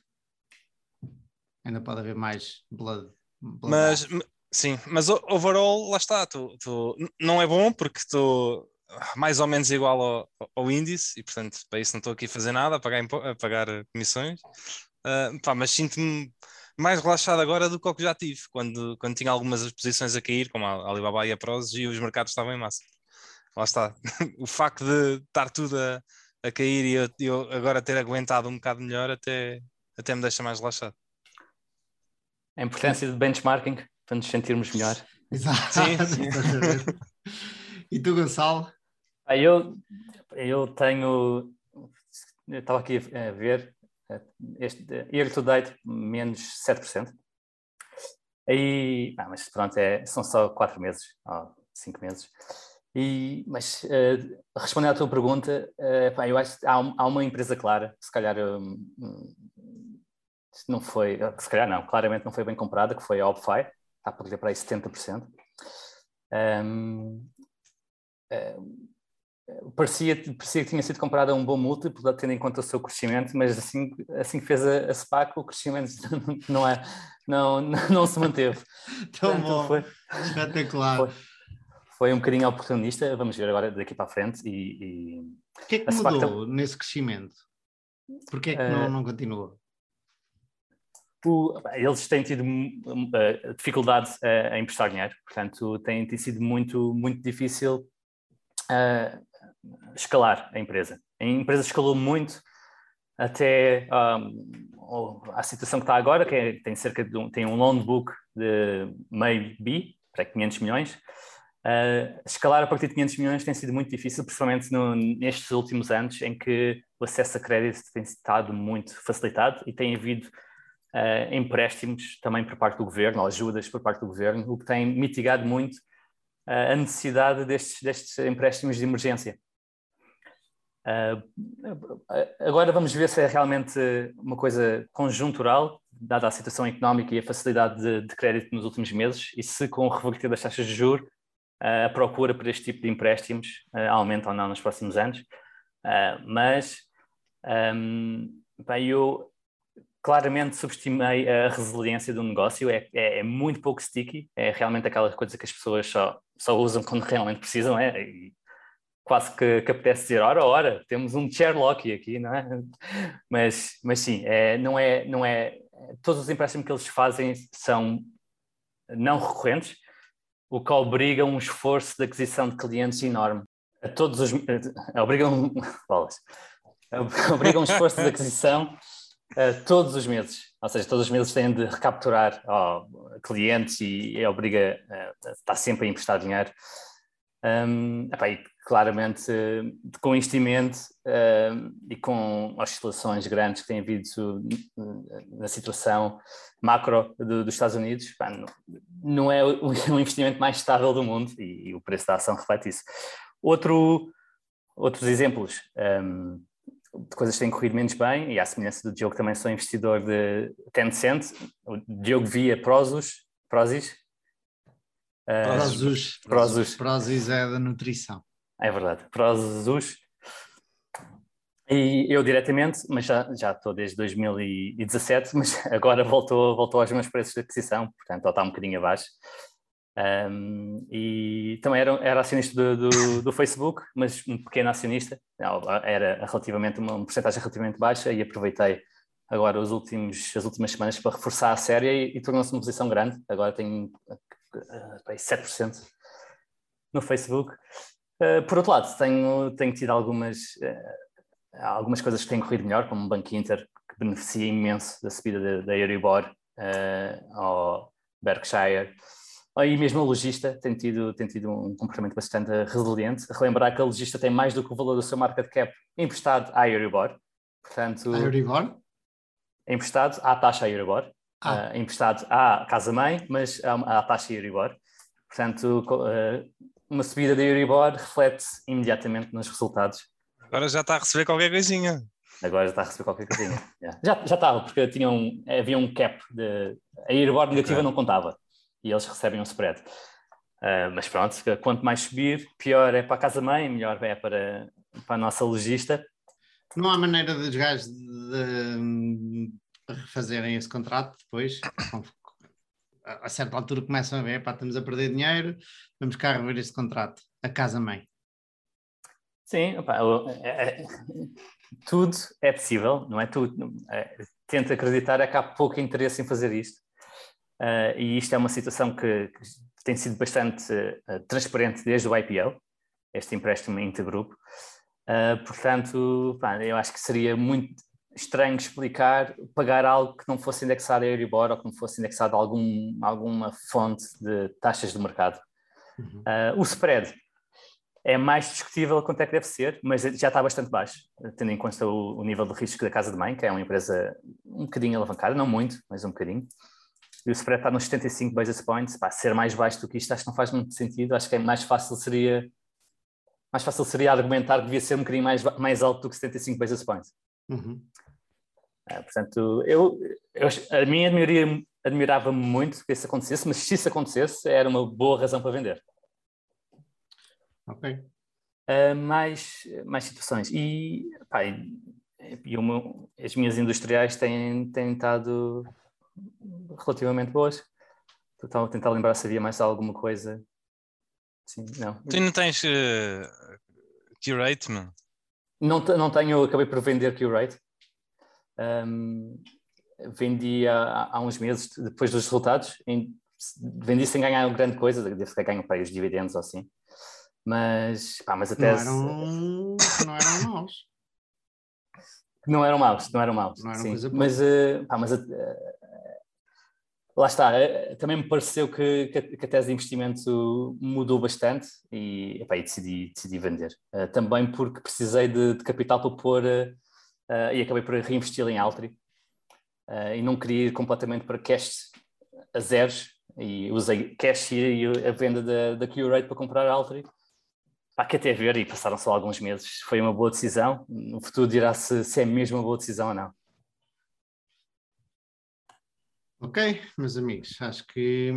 ainda pode haver mais blood. blood mas sim, mas overall lá está, tu, tu, não é bom porque estou mais ou menos igual ao, ao índice e portanto para isso não estou aqui a fazer nada, a pagar, a pagar comissões, uh, pá, mas sinto-me mais relaxado agora do que o que já tive, quando, quando tinha algumas posições a cair, como a Alibaba e a Prozis, e os mercados estavam em massa. Lá está. o facto de estar tudo a, a cair e eu, eu, agora ter aguentado um bocado melhor até, até me deixa mais relaxado. A importância de benchmarking para nos sentirmos melhor. Exato. Sim, sim. e tu, Gonçalo? Ah, eu, eu tenho. Eu estava aqui a ver este year to date, menos 7%. Aí, ah, mas pronto, é, são só 4 meses, ou 5 meses. E, mas uh, respondendo à tua pergunta, uh, pá, eu acho que há, há, uma empresa clara, se calhar um, não foi, se calhar não, claramente não foi bem comprada, que foi a Opfy, está a perder para aí 70%. Um, uh, parecia, parecia que tinha sido comprada a um bom múltiplo, tendo em conta o seu crescimento, mas assim, assim que fez a, a SPAC, o crescimento não, é, não, não, não se manteve. Tão Portanto, bom, foi, espetacular. Foi, foi, um bocadinho oportunista, vamos ver agora daqui para a frente. E. O que é que mudou nesse crescimento? Porquê é que uh, não, não continuou? eles têm tido uh, dificuldade uh, em emprestar dinheiro, portanto, tem, tem sido muito, muito difícil uh, escalar a empresa. A empresa escalou muito até um, a situação que está agora, que é, tem cerca de um, tem um loan book de meio bi, para 500 milhões. Uh, escalar a partir de 500 milhões tem sido muito difícil, principalmente no, nestes últimos anos, em que o acesso a crédito tem estado muito facilitado e tem havido uh, empréstimos também por parte do governo, ou ajudas por parte do governo, o que tem mitigado muito uh, a necessidade destes, destes empréstimos de emergência. Uh, agora vamos ver se é realmente uma coisa conjuntural, dada a situação económica e a facilidade de, de crédito nos últimos meses, e se com o reverter das taxas de juros a procura por este tipo de empréstimos aumenta ou não nos próximos anos. mas um, bem, eu claramente subestimei a resiliência do negócio, é, é, é, muito pouco sticky, é realmente aquela coisa que as pessoas só, só usam quando realmente precisam, é, e quase que, que apetece dizer, ora, ora, temos um Sherlock aqui, não é? Mas, mas sim, é, não, é, não é, todos os empréstimos que eles fazem são não recorrentes, o que obriga um esforço de aquisição de clientes enorme. A todos os, obriga um, obriga um esforço de aquisição Uh, todos os meses, ou seja, todos os meses têm de recapturar clientes e, e obriga uh, a estar sempre a emprestar dinheiro. Um, epá, e claramente, uh, com investimento e com oscilações grandes que têm havido na situação macro do, dos Estados Unidos, epá, não, não, é o, o, investimento mais estável do mundo e, e, o preço da ação reflete isso. Outro, outros exemplos. Um, de coisas que têm corrido menos bem, e à semelhança do Diogo também sou investidor de Tencent, o Diogo via Prosus, Prozis. Uh, Prosus. Prosus. Prosus é da nutrição. É verdade, Prosus. E eu diretamente, mas já, já estou desde 2017, mas agora voltou, voltou aos meus preços de aquisição, portanto, está um bocadinho abaixo. Um, e também era, era acionista do, do, do, Facebook, mas um pequeno acionista, era relativamente uma, uma porcentagem relativamente baixa e aproveitei agora os últimos, as últimas semanas para reforçar a série e, e tornou-se uma posição grande. Agora tenho uh, 7% no Facebook. Uh, por outro lado, tenho, tenho tido algumas, uh, algumas coisas que têm corrido melhor, como o Banco Inter, que beneficia imenso da subida da Euribor, uh, ao Berkshire Aí mesmo a logista tem tido, tem tido um comportamento bastante resiliente. Relembrar que a logista tem mais do que o valor do seu market cap emprestado à Euribor. Portanto, a Euribor? Emprestado à taxa Euribor. Ah. Uh, emprestado à casa-mãe, mas à, à taxa Euribor. Portanto, uh, uma subida da Euribor reflete imediatamente nos resultados. Agora já está a receber qualquer coisinha. Agora já está a receber qualquer coisinha. yeah. já, já estava, porque tinha um, havia um cap de. A Euribor negativa okay. não contava e eles recebem um spread. Uh, mas pronto, quanto mais subir, pior é para a casa-mãe, melhor é para, para a nossa logista. Não há maneira dos gajos de, de refazerem esse contrato depois? A certa altura começam a ver, pá, estamos a perder dinheiro, vamos cá rever esse contrato, a casa-mãe. Sim, opa, é, é, tudo é possível, não é tudo. É, tento acreditar é que há pouco interesse em fazer isto. Uh, e isto é uma situação que, que tem sido bastante uh, transparente desde o IPO, este empréstimo intergrupo. Uh, portanto, pá, eu acho que seria muito estranho explicar pagar algo que não fosse indexado a Euribor ou que não fosse indexado a algum, alguma fonte de taxas de mercado. Uhum. o spread. é mais discutível quanto é que deve ser, mas já está bastante baixo, tendo em conta o, o, nível de risco da Casa de Mãe, que é uma empresa um bocadinho alavancada, não muito, mas um bocadinho. E o spread está nos 75 basis points, para ser mais baixo do que isto acho que não faz muito sentido, acho que é mais fácil seria mais fácil seria argumentar que devia ser um bocadinho mais, mais alto do que 75 basis points. Uhum. É, portanto, eu, eu, a mim admiraria, admirava muito que isso acontecesse, mas se isso acontecesse, era uma boa razão para vender. Ok. Uh, mais, mais situações. E, pá, e, e uma, as minhas industriais têm, têm estado relativamente boas. Estou a tentar lembrar se havia mais alguma coisa. Sim, não. Tu não tens uh, Curate, mano? Não, não tenho, acabei por vender Curate. Um, vendi há, há, uns meses, depois dos resultados, em, vendi sem ganhar grande coisa, deve ter ganho para os dividendos ou assim. Mas, pá, mas até. Não eram, não eram maus. Não eram maus, não eram maus. Não eram sim. Mas, uh, pá, mas uh, lá está, uh, também me pareceu que, que, a tese de investimento mudou bastante e, epá, e decidi, decidi vender. também porque precisei de, de capital para pôr e acabei por reinvesti-lo em Altri e não queria ir completamente para cash a zeros e usei cash e a venda da, da Q-Rate para comprar Altri Há que até ver, e passaram só alguns meses, foi uma boa decisão. No futuro dirá se, se é mesmo uma boa decisão ou não. Ok, meus amigos, acho que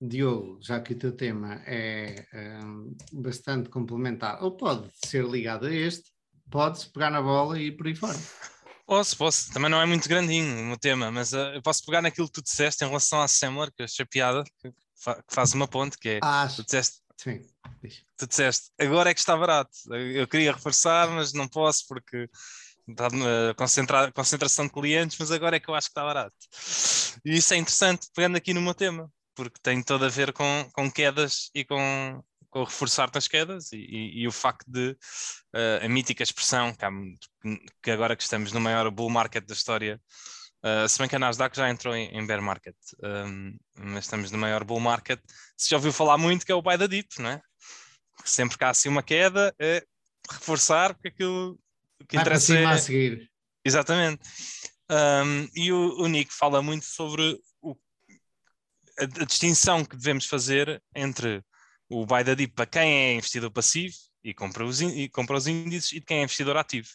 Diogo, já que o teu tema é um, bastante complementar, ou pode ser ligado a este, pode-se pegar na bola e ir por aí fora. Posso, posso. Também não é muito grandinho o meu tema, mas uh, eu posso pegar naquilo que tu disseste em relação à Semler, que achei piada, que, fa que faz uma ponte, que é, Acho. tu disseste, Sim. Tu disseste, agora é que está barato. Eu queria reforçar, mas não posso porque está na concentra concentração de clientes, mas agora é que eu acho que está barato. E isso é interessante, pegando aqui no meu tema, porque tem todo a ver com, com quedas e com, com reforçar nas quedas e, e, e, o facto de uh, a mítica expressão que, há, que, agora que estamos no maior bull market da história, uh, se bem que a Nasdaq já entrou em, em bear market, um, mas estamos no maior bull market, se já ouviu falar muito que é o buy the dip, não é? sempre que há assim uma queda, é reforçar, porque aquilo que Vai interessa é... a seguir. Exatamente. Um, e o, o, Nick fala muito sobre a, distinção que devemos fazer entre o buy the dip para quem é investidor passivo e compra os, e compra os índices e de quem é investidor ativo.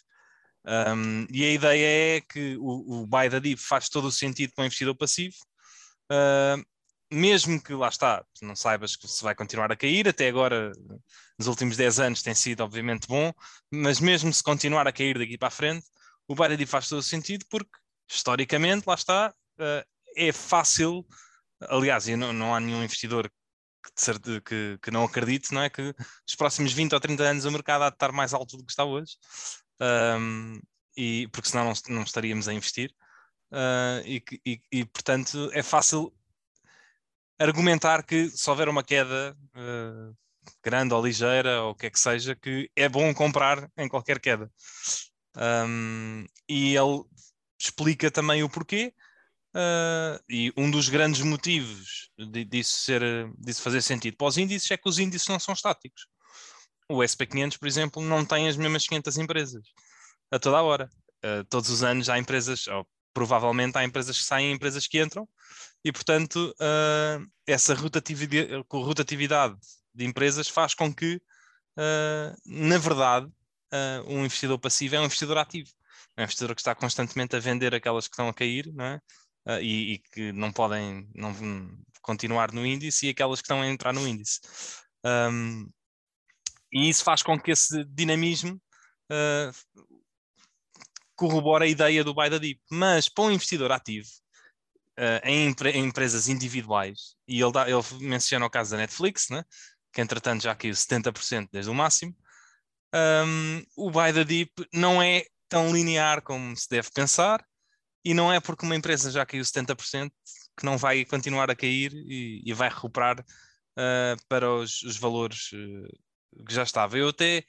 Um, e a ideia é que o, o buy the dip faz todo o sentido para o investidor passivo, uh, mesmo que lá está, não saibas que se vai continuar a cair, até agora, nos últimos 10 anos, tem sido obviamente bom, mas mesmo se continuar a cair daqui para a frente, o Baradi faz todo o sentido porque, historicamente, lá está, uh, é fácil, aliás, não, não há nenhum investidor que, que, que, não acredite, não é? Que nos próximos 20 ou 30 anos o mercado há de estar mais alto do que está hoje, um, e, porque senão não, não estaríamos a investir. Uh, e, e, e, portanto é fácil argumentar que se houver uma queda uh, grande ou ligeira ou o que é que seja, que é bom comprar em qualquer queda. Um, e ele explica também o porquê. Uh, e um dos grandes motivos de, disso, ser, disso fazer sentido para os índices é que os índices não são estáticos. O SP500, por exemplo, não tem as mesmas 500 empresas a toda a hora. Uh, todos os anos há empresas, ou provavelmente há empresas que saem e empresas que entram, e portanto uh, essa rotatividade, rotatividade, de empresas faz com que, na verdade, um investidor passivo é um investidor ativo, é um investidor que está constantemente a vender aquelas que estão a cair não é? E, e, que não podem não, continuar no índice e aquelas que estão a entrar no índice. Um, e isso faz com que esse dinamismo corrobora a ideia do buy the dip. Mas para um investidor ativo, uh, em, em, empresas individuais, e ele, dá, ele menciona o caso da Netflix, né? que entretanto já caiu 70% desde o máximo, um, o buy the dip não é tão linear como se deve pensar, e não é porque uma empresa já caiu 70% que não vai continuar a cair e, e vai recuperar uh, para os, os valores uh, que já estava. Eu até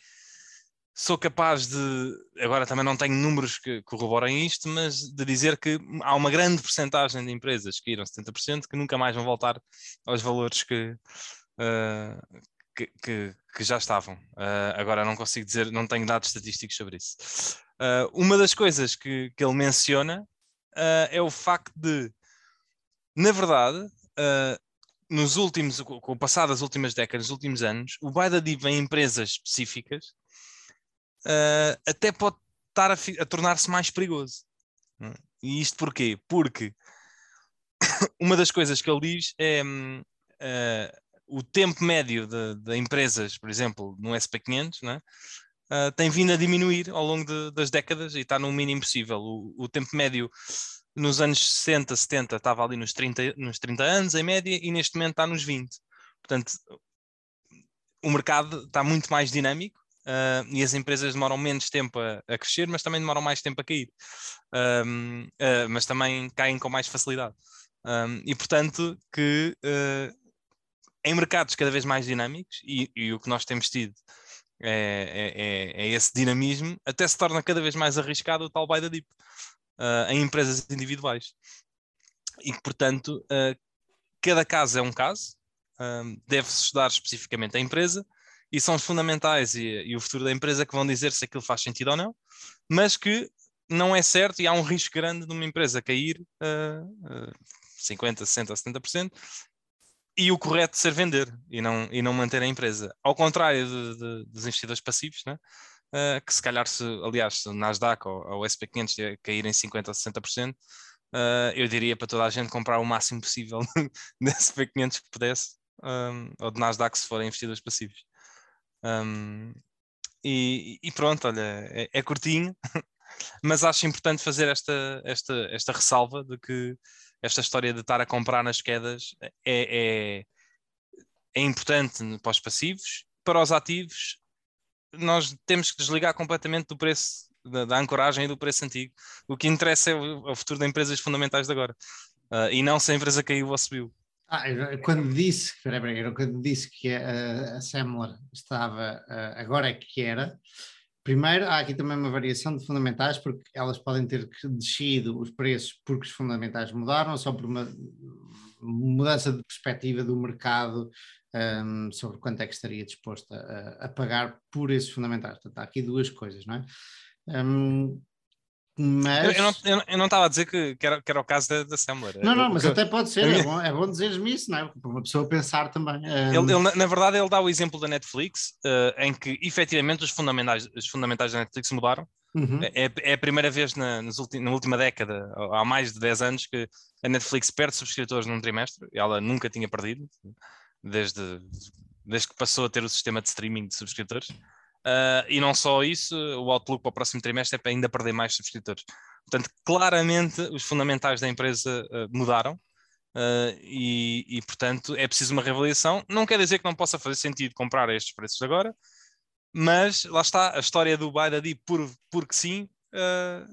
sou capaz de, agora também não tenho números que corroborem isto, mas de dizer que há uma grande porcentagem de empresas que iram 70% que nunca mais vão voltar aos valores que, uh, que, que, que, já estavam. Uh, agora não consigo dizer, não tenho dados estatísticos sobre isso. Uh, uma das coisas que, que ele menciona uh, é o facto de, na verdade, nos últimos, com o passar das últimas décadas, nos últimos anos, o buy the em empresas específicas até pode estar a, a tornar-se mais perigoso. E isto porquê? Porque uma das coisas que ele diz é uh, o tempo médio de, de, empresas, por exemplo, no SP500, né, uh, tem vindo a diminuir ao longo de, das décadas e está no mínimo possível. O, o, tempo médio nos anos 60, 70 estava ali nos 30, nos 30 anos, em média, e neste momento está nos 20. Portanto, o mercado está muito mais dinâmico Uh, e as empresas demoram menos tempo a, a, crescer, mas também demoram mais tempo a cair, uh, mas também caem com mais facilidade. Um, e portanto, que uh, em mercados cada vez mais dinâmicos, e, e o que nós temos tido é, é, é, é, esse dinamismo, até se torna cada vez mais arriscado o tal buy the dip em empresas individuais. E portanto, cada caso é um caso, deve-se estudar especificamente a empresa e são os fundamentais e, e, o futuro da empresa que vão dizer se aquilo faz sentido ou não, mas que não é certo e há um risco grande de uma empresa cair uh, uh, 50, 60, 70% e o correto ser vender e não, e não manter a empresa. Ao contrário de, de, dos investidores passivos, né? Uh, que se calhar, se, aliás, se o Nasdaq ou, ou o SP500 caírem 50 ou 60%, uh, eu diria para toda a gente comprar o máximo possível de SP500 que pudesse, um, ou de Nasdaq se forem investidores passivos. Um, e, e, pronto, olha, é, é, curtinho, mas acho importante fazer esta, esta, esta ressalva de que esta história de estar a comprar nas quedas é, é, é importante para os passivos, para os ativos, nós temos que desligar completamente do preço da, da ancoragem e do preço antigo. O que interessa é o, é o futuro das empresas fundamentais de agora. Uh, e não se a empresa caiu ou subiu. Ah, quando disse, peraí, quando disse que a, a Semler estava, agora é que era, primeiro há aqui também uma variação de fundamentais, porque elas podem ter descido os preços porque os fundamentais mudaram, só por uma mudança de perspectiva do mercado um, sobre quanto é que estaria disposto a, a, pagar por esses fundamentais. Portanto, há aqui duas coisas, não é? Um, mas... Eu, eu, não estava a dizer que, que, era, que era o caso da, da. Não, não, mas até pode ser, é bom, é bom dizeres-me isso, não é? Para uma pessoa pensar também. Ele, ele, na, verdade, ele dá o exemplo da Netflix, uh, em que efetivamente os fundamentais, os fundamentais da Netflix mudaram. Uhum. É, é a primeira vez na, na última década, há mais de 10 anos, que a Netflix perde subscritores num trimestre. Ela nunca tinha perdido, desde, desde que passou a ter o sistema de streaming de subscritores. Uh, e não só isso, o outlook para o próximo trimestre é para ainda perder mais subscritores. Portanto, claramente os fundamentais da empresa uh, mudaram uh, e, e, portanto, é preciso uma reavaliação. Não quer dizer que não possa fazer sentido comprar estes preços agora, mas lá está, a história do buy da deep por, porque sim,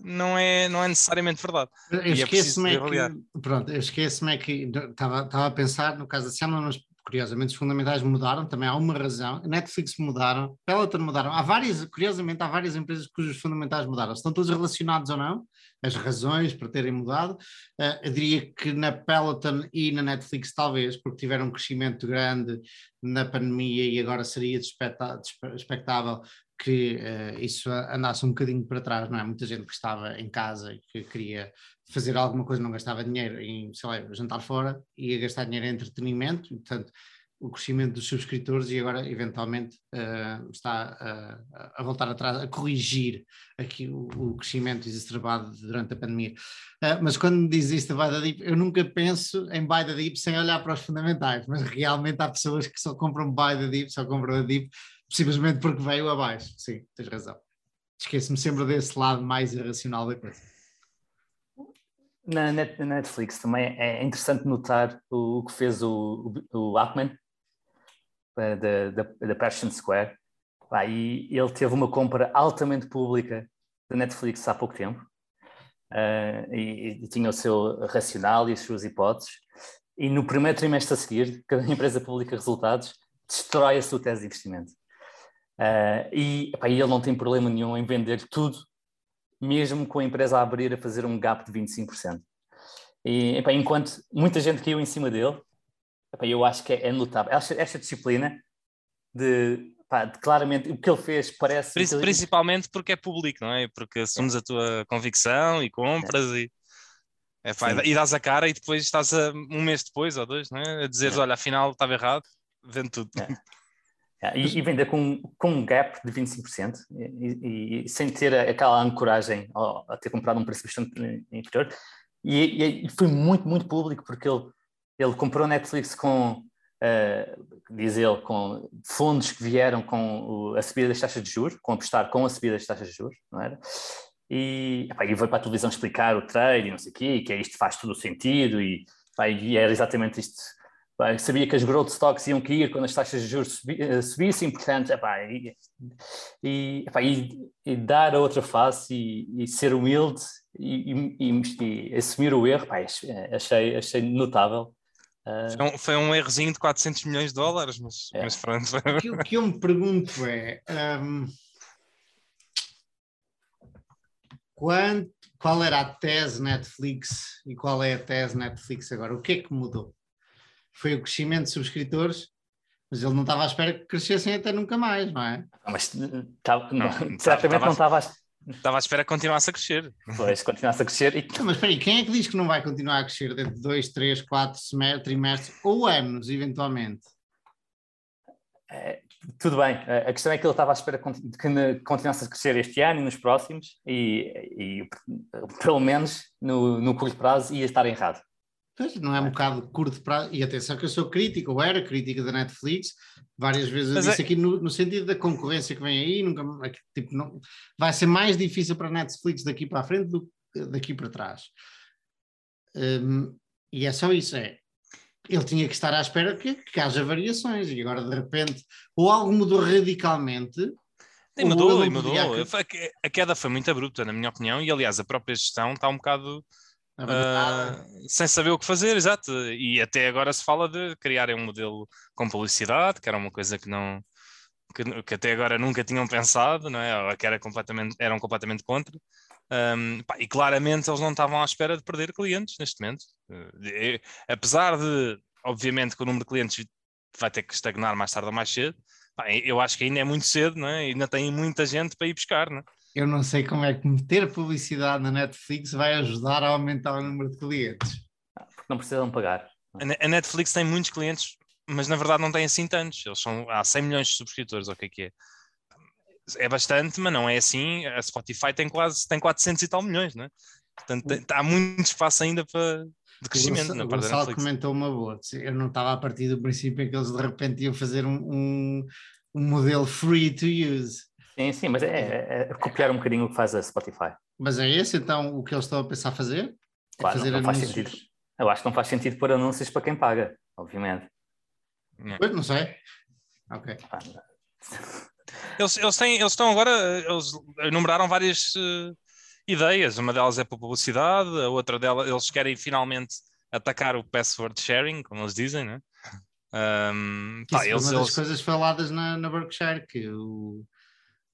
não, é, não é necessariamente verdade. Eu é esqueço-me é que, pronto, esqueço-me é que estava, estava a pensar no caso da Semla, mas curiosamente, os fundamentais mudaram, também há uma razão. Netflix mudaram, Peloton mudaram. Há várias, curiosamente, há várias empresas cujos fundamentais mudaram. Estão todos relacionados ou não? As razões para terem mudado. Uh, eu diria que na Peloton e na Netflix, talvez, porque tiveram um crescimento grande na pandemia e agora seria expectável que uh, isso andasse um bocadinho para trás, não é? Muita gente que estava em casa e que queria fazer alguma coisa, não gastava dinheiro em, sei lá, jantar fora, ia gastar dinheiro em entretenimento, portanto, o crescimento dos subscritores e agora, eventualmente, uh, está uh, a voltar atrás, a corrigir aqui o, o crescimento exacerbado durante a pandemia. Uh, mas quando me diz isto da Deep, eu nunca penso em buy the Deep sem olhar para os fundamentais, mas realmente há pessoas que só compram buy the Deep, só compram a Deep, simplesmente porque veio abaixo. Sim, tens razão. Esqueço-me sempre desse lado mais irracional da coisa. Na Netflix também é interessante notar o que fez o, o Ackman da Passion Square. e ele teve uma compra altamente pública da Netflix há pouco tempo uh, e, e, tinha o seu racional e as suas hipóteses. E no primeiro trimestre a seguir, que a empresa publica resultados, destrói a sua tese de investimento. Uh, e, epá, ele não tem problema nenhum em vender tudo, mesmo com a empresa a abrir a fazer um gap de 25%. E epá, enquanto muita gente caiu em cima dele, epá, eu acho que é, é notável. Esta, esta, disciplina de, de claramente o que ele fez parece. Principalmente porque é público, não é? Porque assumes é. a tua convicção e compras é. e. É, pá, e dás a cara e depois estás a, um mês depois ou dois, não é? A dizeres, é. olha, afinal estava errado, vende tudo. E, e vender com, com um gap de 25% e, e, sem ter aquela ancoragem a, a ter comprado um preço bastante inferior. E, e, foi muito, muito público porque ele, ele comprou Netflix com, uh, diz ele, com fundos que vieram com o, a subida das taxas de juros, com apostar com a subida das taxas de juros, não era? E, epá, e para a televisão explicar o trade e não sei o quê, que é isto faz todo o sentido e, epá, e era exatamente isto sabia que as growth stocks iam cair quando as taxas de juros eh, subissem, portanto, epá, e, e, epá, e, e, dar a outra face e, ser humilde e, assumir o erro, epá, achei, achei notável. Uh... Foi, um, foi, um, errozinho de 400 milhões de dólares, mas, é. mas pronto. O que, o que, eu me pergunto é um, quando, qual era a tese Netflix e qual é a tese Netflix agora? O que é que mudou? Foi o crescimento de subscritores, mas ele não estava à espera que crescessem até nunca mais, não é? Mas tá, não, certamente não estava à Estava à espera que continuasse a crescer. Pois, continuasse a crescer. E... Não, mas espera aí, quem é que diz que não vai continuar a crescer dentro de dois, três, quatro trimestres ou anos, eventualmente? É, tudo bem, a questão é que ele estava à espera que continuasse a crescer este ano e nos próximos, e, e pelo menos no, no curto prazo ia estar errado. Pois, não é um bocado curto prazo, e atenção que eu sou crítico, ou era crítica da Netflix, várias vezes eu Mas disse é... aqui no, no, sentido da concorrência que vem aí, nunca, tipo, não, vai ser mais difícil para a Netflix daqui para a frente do que daqui para trás. Um, e é só isso, é, ele tinha que estar à espera que, que haja variações, e agora de repente, ou algo mudou radicalmente, Sim, mudou, mudou. A queda foi muito abrupta, na minha opinião, e aliás a própria gestão está um bocado Uh, sem saber o que fazer, exato. E até agora se fala de criarem um modelo com publicidade, que era uma coisa que não que, que até agora nunca tinham pensado, não é? Ou que era completamente, eram completamente contra. Um, pá, e claramente eles não estavam à espera de perder clientes neste momento. Uh, apesar de, obviamente, que o número de clientes vai ter que estagnar mais tarde ou mais cedo, pá, eu acho que ainda é muito cedo, não é? Ainda tem muita gente para ir buscar, não é? Eu não sei como é que meter publicidade na Netflix vai ajudar a aumentar o número de clientes. Porque não precisam pagar. A Netflix tem muitos clientes, mas na verdade não tem assim tantos. Eles são, há 100 milhões de subscritores, o que é que é? É bastante, mas não é assim. A Spotify tem quase tem 400 e tal milhões, não é? Portanto, tem, há muito espaço ainda para, de crescimento. O Gonçalo comentou uma boa. Eu não estava a partir do princípio que eles de repente iam fazer um, um, um modelo free to use. Sim, sim, mas é, é, é, copiar um bocadinho o que faz a Spotify. Mas é esse então o que eles estão a pensar fazer? É claro, fazer não, não faz sentido. Eu acho que não faz sentido pôr anúncios para quem paga, obviamente. Pois, não sei. Ok. Ah, eles, eles, têm, eles estão agora, eles enumeraram várias uh, ideias. Uma delas é para publicidade, a outra delas, eles querem finalmente atacar o password sharing, como eles dizem, né? Um, pá, eles, uma das eles... coisas faladas na, na Berkshire, que o,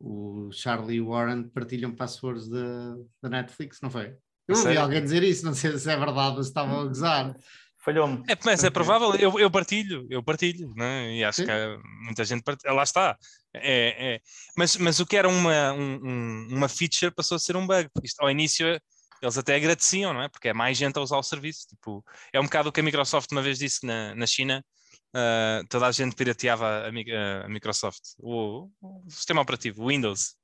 o Charlie e o Warren partilham passwords da, Netflix, não foi? Eu ouvi alguém dizer isso, não sei se é verdade ou se estavam a gozar. Falhou-me. É, mas é provável, eu, eu partilho, eu partilho, né? e acho Sim. que muita gente partilha. Lá está. É, é. Mas, mas o que era uma, um, uma feature passou a ser um bug, porque isto, ao início eles até agradeciam, não é? Porque é mais gente a usar o serviço. Tipo, é um bocado o que a Microsoft uma vez disse na, na China, uh, toda a gente pirateava a, a, a Microsoft, o, o, sistema operativo, o Windows.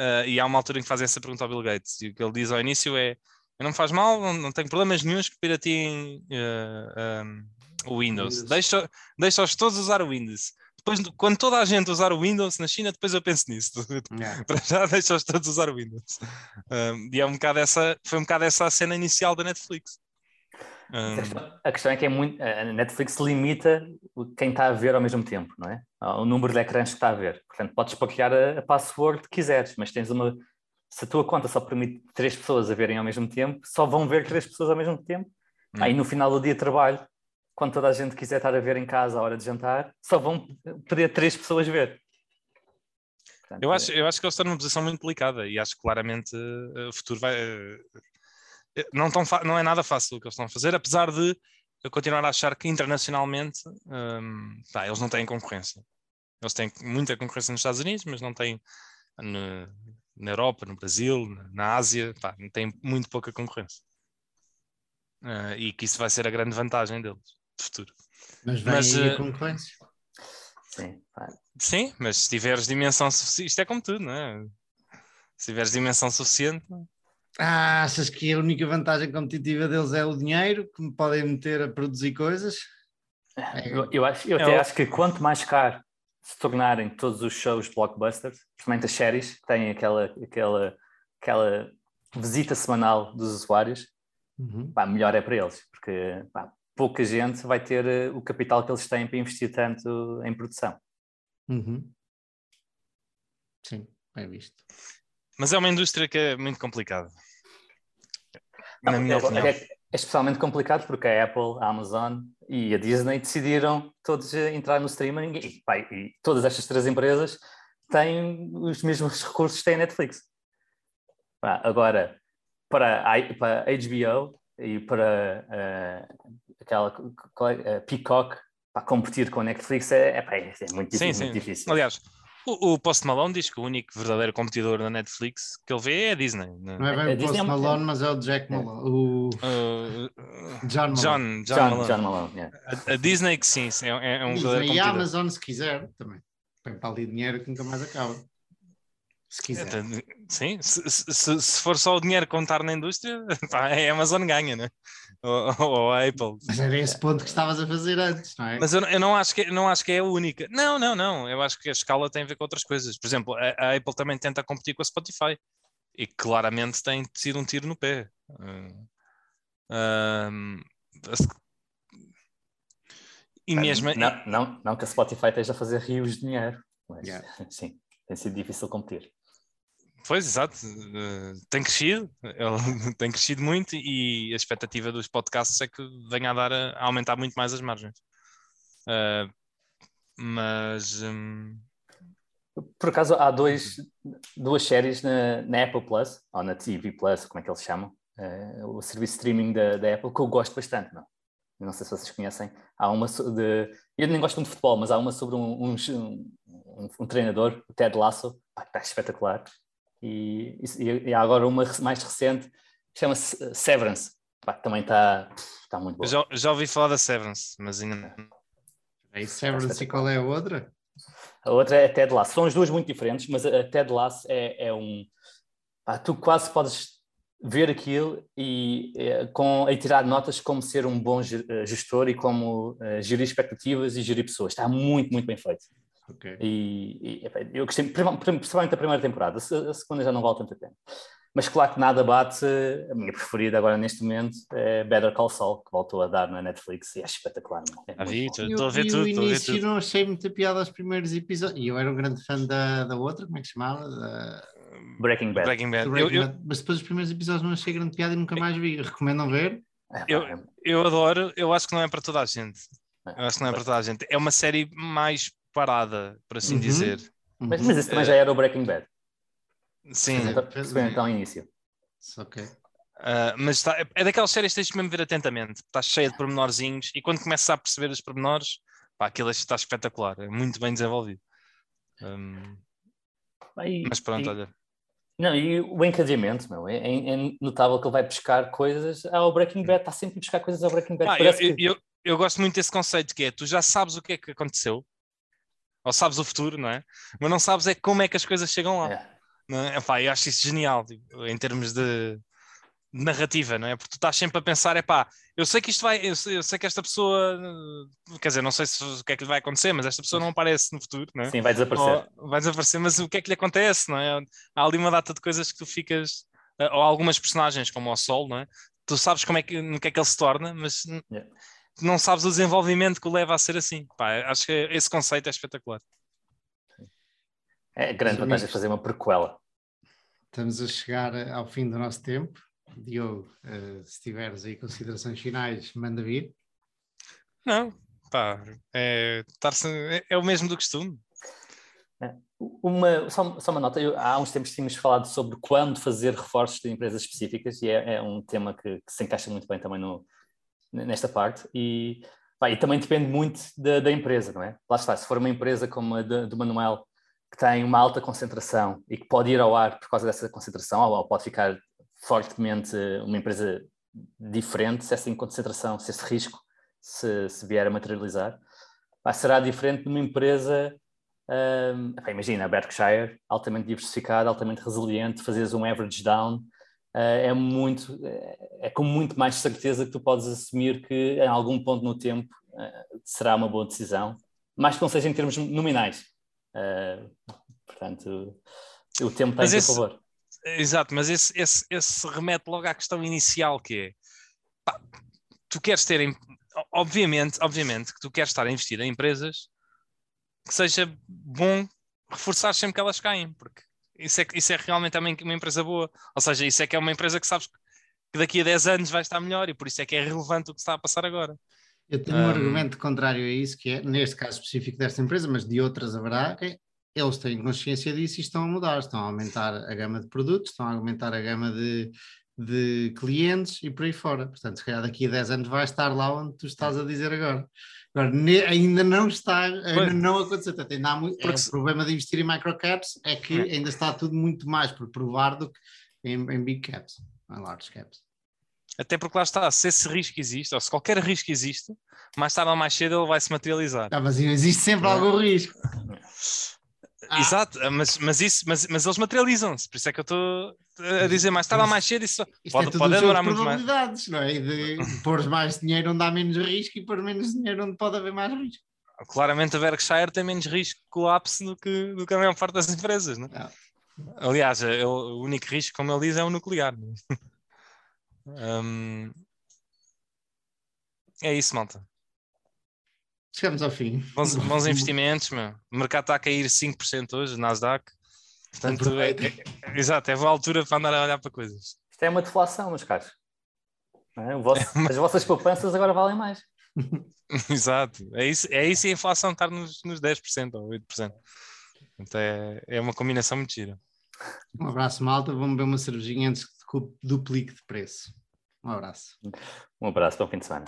Uh, e há uma altura em que fazem essa pergunta ao Bill Gates, e o que ele diz ao início é: não faz mal, não, não tenho problemas nenhums que pirateiem uh, um, o Windows, deixa-os deixa todos usar o Windows. Depois, quando toda a gente usar o Windows na China, depois eu penso nisso. Yeah. Para já deixa-os todos usar o Windows. e é um bocado essa, foi um bocado essa a cena inicial da Netflix. Um... A questão é que é muito, a Netflix limita quem está a ver ao mesmo tempo, não é? O número de ecrãs que está a ver. Portanto, podes partilhar a, a password que quiseres, mas tens uma. Se a tua conta só permite três pessoas a verem ao mesmo tempo, só vão ver três pessoas ao mesmo tempo. Hum. Aí no final do dia de trabalho, quando toda a gente quiser estar a ver em casa à hora de jantar, só vão poder três pessoas ver. Portanto, eu, acho, eu acho que eles estão numa posição muito delicada e acho que claramente uh, o futuro vai. Uh, não, tão não é nada fácil o que eles estão a fazer, apesar de eu continuar a achar que internacionalmente um, tá, eles não têm concorrência. Eles têm muita concorrência nos Estados Unidos, mas não têm no, na Europa, no Brasil, na Ásia, pá, têm muito pouca concorrência. Uh, e que isso vai ser a grande vantagem deles de futuro. Mas vem mas, aí a concorrência. Sim, sim, mas se tiveres dimensão suficiente, isto é como tudo, não é? Se tiveres dimensão suficiente. Ah, achas que a única vantagem competitiva deles é o dinheiro que me podem meter a produzir coisas? É. Eu, eu, acho, eu até acho que quanto mais caro se tornarem todos os shows blockbusters, principalmente as séries, que têm aquela, aquela, aquela visita semanal dos usuários, uhum. pá, melhor é para eles, porque pá, pouca gente vai ter eh, o capital que eles têm para investir tanto em produção. Uhum. Sim, é visto. Mas é uma indústria que é muito complicada. Não, é, é, especialmente complicado porque a Apple, a Amazon e a Disney decidiram todos entrar no streaming e, pá, e todas estas três empresas têm os mesmos recursos que tem a Netflix. Pá, agora, para a, para a HBO e para uh, aquela uh, Peacock, para competir com a Netflix é, é, é muito, sim, sim. muito difícil. Aliás, o, o, Post Malone diz que o único verdadeiro competidor da Netflix que ele vê é a Disney. Né? Não é bem é, o Post é Malone, mas é o Jack é. Malone. O... Uh, John Malone. John, John, John Malone. John Malone yeah. a, a, Disney que sim, é, é um Disney verdadeiro E a Amazon se quiser também. Põe para ali dinheiro que nunca mais acaba. Se quiser. Sim, se, se, se for só o dinheiro contar na indústria, pá, a Amazon ganha, né? Ou, a Apple. Mas era esse ponto que estavas a fazer antes, não é? Mas eu, eu, não, acho que, não acho que é a única. Não, não, não. Eu acho que a escala tem a ver com outras coisas. Por exemplo, a, a Apple também tenta competir com a Spotify e claramente tem sido um tiro no pé. Uh, uh, e mesmo. Não, não, não que a Spotify esteja a fazer rios de dinheiro, mas yeah. sim, tem sido difícil competir. Pois, exato. Uh, tem crescido, ele tem crescido muito e a expectativa dos podcasts é que venha a, dar a, a aumentar muito mais as margens. Uh, mas. Um... Por acaso, há dois, duas séries na, na, Apple Plus, ou na TV Plus, como é que eles chamam, uh, o serviço streaming da, da, Apple, que eu gosto bastante. Não? Eu não sei se vocês conhecem. Há uma de. Eu nem gosto muito de futebol, mas há uma sobre um, um, um, um treinador, o Ted Lasso, que está espetacular e, e, e há agora uma mais recente que chama-se Severance. Pá, também está tá muito boa. Já, já ouvi falar da Severance, mas ainda não. É Severance e qual é a outra? A outra é a Ted Lasso. São as duas muito diferentes, mas a Ted Lasso é, é um. Pá, tu quase podes ver aquilo e, é, com, e tirar notas como ser um bom eh, gestor e como uh, gerir expectativas e gerir pessoas. Está muito, muito bem feito. Okay. E, e eu gostei, principalmente a primeira temporada, a segunda já não vale tanto a pena. Mas claro que nada bate, a minha preferida agora neste momento é Better Call Saul, que voltou a dar na Netflix e é espetacular. É a vi, estou a ver tudo. No início não achei muita piada aos primeiros episódios, e eu era um grande fã da, da outra, como é que se chamava? Da... Breaking Bad. Breaking Bad. Breaking eu, Bad. Mas depois dos primeiros episódios não achei grande piada e nunca mais vi. Recomendam ver? É, eu, é. eu adoro, eu acho que não é para toda a gente. Eu acho que não é para toda a gente. É uma série mais parada, por assim uhum. dizer. Mas, mas esse também já era o Breaking Bad. Sim. Então, início. Ok. Uh, mas está, é daquelas séries que tens de mesmo ver atentamente, está cheia de pormenorzinhos e quando começas a perceber os pormenores, pá, aquilo está espetacular, é muito bem desenvolvido. Um, e, mas pronto, e, olha. Não, e o encadeamento, meu, é, é, notável que ele vai buscar coisas ao Breaking Bad, está sempre a buscar coisas ao Breaking Bad. Ah, eu, que... eu, eu, gosto muito desse conceito que é, tu já sabes o que é que aconteceu, ou sabes o futuro, não é? Mas não sabes é como é que as coisas chegam lá. É. Não é? Epá, eu acho isso genial, tipo, em termos de narrativa, não é? Porque tu estás sempre a pensar, é pá, eu sei que isto vai, eu sei, eu sei, que esta pessoa, quer dizer, não sei se, o que é que lhe vai acontecer, mas esta pessoa não aparece no futuro, não é? Sim, vai desaparecer. Ou, vai desaparecer, mas o que é que lhe acontece, não é? Há ali uma data de coisas que tu ficas, eh, ou algumas personagens, como o Sol, não é? Tu sabes como é que, no que é que ele se torna, mas yeah. Não sabes o desenvolvimento que o leva a ser assim. Pá, acho que esse conceito é espetacular. É grande vantagem de fazer uma prequela. Estamos a chegar ao fim do nosso tempo. Diogo, uh, se tiveres aí considerações finais, manda vir. Não, pá, é, é, é o mesmo do costume. É, uma, só, só, uma nota, eu, há uns tempos tínhamos falado sobre quando fazer reforços de empresas específicas e é, é um tema que, que, se encaixa muito bem também no, nesta parte e Pá, e também depende muito da, da, empresa, não é? Lá está, se for uma empresa como a do Manuel, que tem uma alta concentração e que pode ir ao ar por causa dessa concentração, ou pode ficar fortemente uma empresa diferente, se essa concentração, se esse risco se, se vier a materializar, pá, será diferente de uma empresa um, imagina, a Berkshire, altamente diversificada, altamente resiliente, fazes um average down, é muito, é com muito mais certeza que tu podes assumir que em algum ponto no tempo uh, será uma boa decisão, mais que não seja em termos nominais. Portanto, o tempo tem a seu favor. Exato, mas esse, esse, esse remete logo à questão inicial que é pá, tu queres ter obviamente, obviamente que tu queres estar a investir em empresas que seja bom reforçar sempre que elas caem, porque isso é, isso é realmente também uma empresa boa. Ou seja, isso é que é uma empresa que sabes que daqui a 10 anos vai estar melhor e por isso é que é relevante o que está a passar agora. Eu tenho um, um argumento contrário a isso, que é, neste caso específico desta empresa, mas de outras haverá, é, eles têm consciência disso e estão a mudar, estão a aumentar a gama de produtos, estão a aumentar a gama de, de clientes e por aí fora. Portanto, se calhar daqui a 10 anos vai estar lá onde tu estás a dizer agora. Agora, ainda não está, ainda não aconteceu. Portanto, ainda há muito, Porque... é, o problema de investir em microcaps é que é. ainda está tudo muito mais por provar do que em, em big caps, em large caps. Até porque lá está, se esse risco existe, ou se qualquer risco existe, mais tarde ou mais cedo ele vai se materializar. Ah, mas existe sempre algum risco. Ah. Exato, mas, mas, isso, mas, mas eles materializam-se, por isso é que eu estou a dizer mais tarde ou mais cedo, isso pode, é pode demorar muito mais. Não é? De pôr mais dinheiro onde há menos risco e pôr menos dinheiro onde pode haver mais risco. Claramente a Berkshire tem menos risco de colapso do que, do que a maior parte das empresas, não é? Aliás, ele, o único risco, como ele diz, é o nuclear. um, é isso, malta. Chegamos ao fim. Bons, bons investimentos, meu. O mercado está a cair 5% hoje, Nasdaq. Portanto, é, é, exato, é boa altura para andar a olhar para coisas. Isto é uma deflação, meus caros. É? Vosso, as vossas poupanças agora valem mais. exato, é isso, é isso e a inflação estar nos, nos 10% ou 8%. Então é, é uma combinação muito gira. Um abraço, malta. Vamos beber uma cervejinha antes que duplique de preço. Um abraço. Um abraço, bom fim de semana.